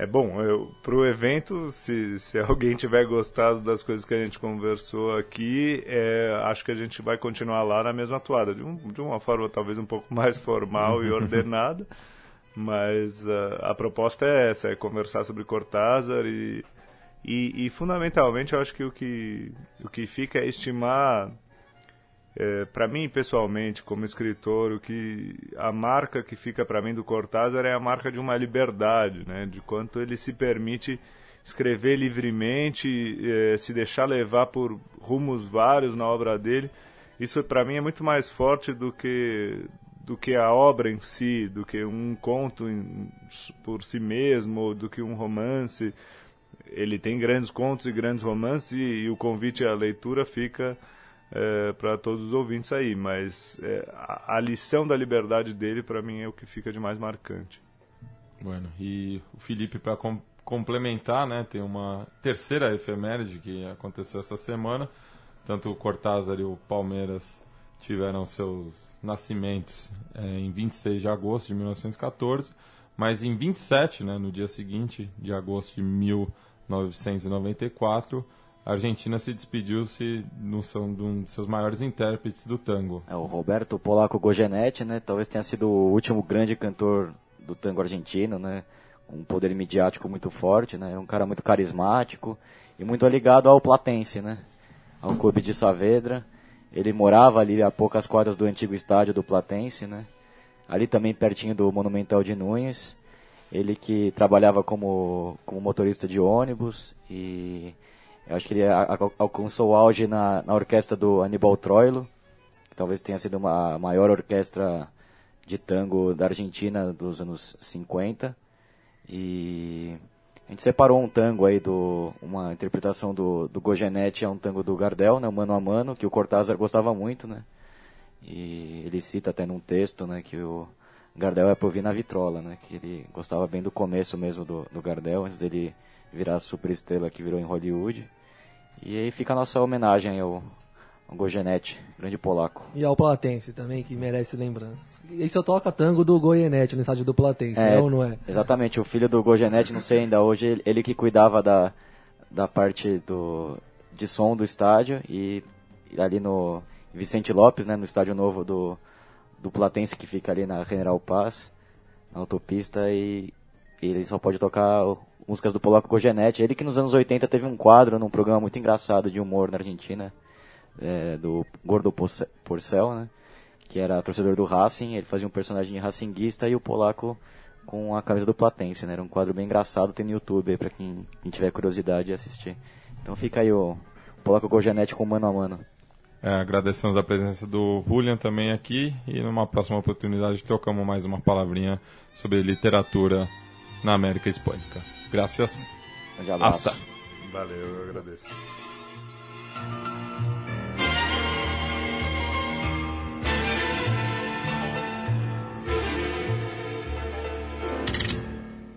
É bom, eu, pro evento, se, se alguém tiver gostado das coisas que a gente conversou aqui, é, acho que a gente vai continuar lá na mesma toada, de, um, de uma forma talvez um pouco mais formal e ordenada, mas uh, a proposta é essa, é conversar sobre Cortázar e, e, e fundamentalmente eu acho que o que, o que fica é estimar é, para mim pessoalmente como escritor o que a marca que fica para mim do Cortázar é a marca de uma liberdade né? De quanto ele se permite escrever livremente é, se deixar levar por rumos vários na obra dele. Isso para mim é muito mais forte do que do que a obra em si do que um conto em, por si mesmo ou do que um romance. Ele tem grandes contos e grandes romances e, e o convite à leitura fica é, para todos os ouvintes aí, mas é, a, a, lição da liberdade dele para mim é o que fica de mais marcante. Bueno, e o Felipe, para com complementar, né, tem uma terceira efeméride que aconteceu essa semana. Tanto o Cortázar e o Palmeiras tiveram seus nascimentos é, em 26 de agosto de 1914, mas em 27, né, no dia seguinte de agosto de 1994, a Argentina se despediu-se de um de seus maiores intérpretes do tango. É o Roberto Polaco Gogenetti, né? Talvez tenha sido o último grande cantor do tango argentino, né? Um poder midiático muito forte, né? Um cara muito carismático e muito ligado ao Platense, né? Ao clube de Saavedra. Ele morava ali a poucas quadras do antigo estádio do Platense, né? Ali também pertinho do Monumental de Nunes. Ele que trabalhava como, como motorista de ônibus e eu acho que ele alcançou o auge na, na orquestra do Aníbal Troilo, que talvez tenha sido uma a maior orquestra de tango da Argentina dos anos 50. E a gente separou um tango aí do uma interpretação do do Gogenetti, é um tango do Gardel, né, Mano a Mano, que o Cortázar gostava muito, né? E ele cita até num texto, né, que o Gardel é pra ouvir na vitrola, né? Que ele gostava bem do começo mesmo do, do Gardel, antes dele virar a super estrela que virou em Hollywood. E aí fica a nossa homenagem ao, ao grande polaco. E ao Platense também, que merece lembranças. E só toca tango do Goianete no estádio do Platense, é, ou não é? Exatamente, o filho do Gogenetti, não sei ainda hoje, ele- ele que cuidava da, da parte do, de som do estádio e, e ali no Vicente Lopes, né, no estádio novo do, do Platense que fica ali na General Paz, na autopista, e, e ele só pode tocar o- músicas do Polaco Gogenetti. Ele que nos anos 80 teve um quadro num programa muito engraçado de humor na Argentina, é, do Gordo Porce- Porcel, né? que era torcedor do Racing, ele fazia um personagem racinguista e o polaco com a camisa do Platense, né? Era um quadro bem engraçado, tem no YouTube aí pra quem, quem tiver curiosidade de assistir. Então fica aí o polaco Gojanetti com mano a mano. É, agradecemos a presença do Julian também aqui e numa próxima oportunidade trocamos mais uma palavrinha sobre literatura na América Hispânica. Abraço. Hasta. Valeu, eu agradeço.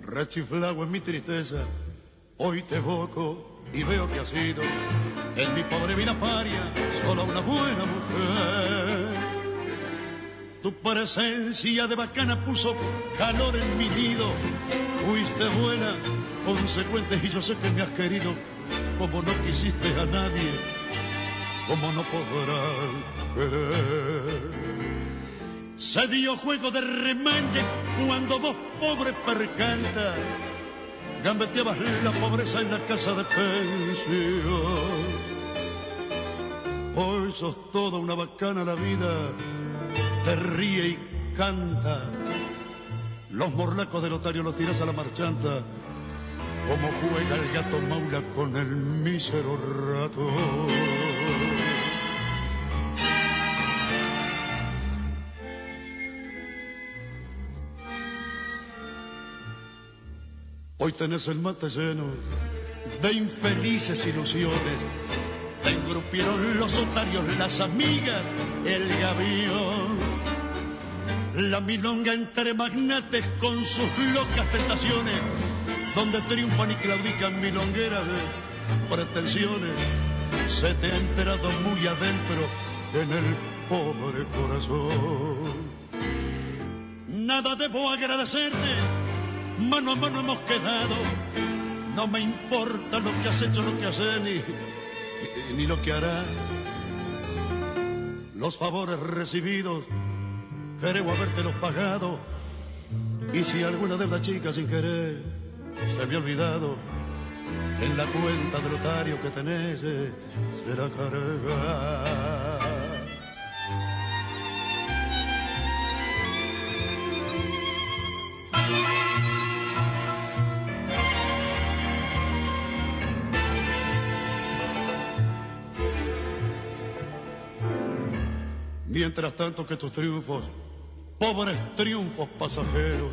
Rechiflado en mi tristeza, hoy te evoco y veo que has sido en mi pobre vida paria solo una buena mujer. Tu presencia de bacana puso calor en mi nido. Fuiste buena, consecuente y yo sé que me has querido como no quisiste a nadie, como no podrás querer. Se dio juego de remañe cuando vos, pobre percanta, gambeteabas la pobreza en la casa de pensión. Hoy sos toda una bacana la vida, te ríe y canta. Los morlacos del otario los tiras a la marchanta, como juega el gato maula con el mísero rato. Hoy tenés el mate lleno de infelices ilusiones. Te engrupieron los otarios, las amigas, el gavión. La milonga entre magnates con sus locas tentaciones, donde triunfan y claudican milongueras de pretensiones. Se te ha enterado muy adentro en el pobre corazón. Nada debo agradecerte mano a mano hemos quedado. No me importa lo que has hecho, lo que hecho, ni, ni, lo que hará. Los favores recibidos, creo habértelos pagado. Y si alguna deuda chica sin querer se me ha olvidado, en la cuenta del otario que tenés eh, será cargada. Mientras tanto que tus triunfos, pobres triunfos pasajeros,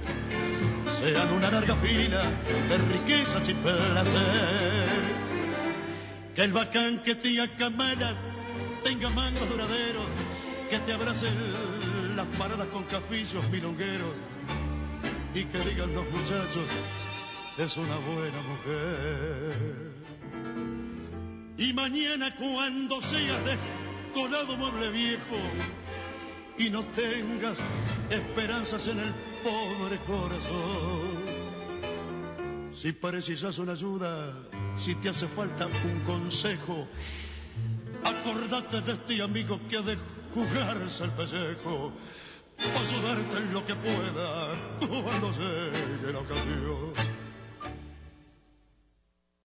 sean una larga fila de riquezas y placer. Que el bacán que te acamala tenga mangos duraderos, que te abracen las paradas con cafillos milongueros, y que digan los muchachos, es una buena mujer. Y mañana cuando seas descolado mueble viejo y no tengas esperanzas en el pobre corazón, si precisas una ayuda, si te hace falta un consejo, acordate de este amigo que ha de jugarse el pellejo, para ayudarte en lo que pueda cuando llegue la ocasión.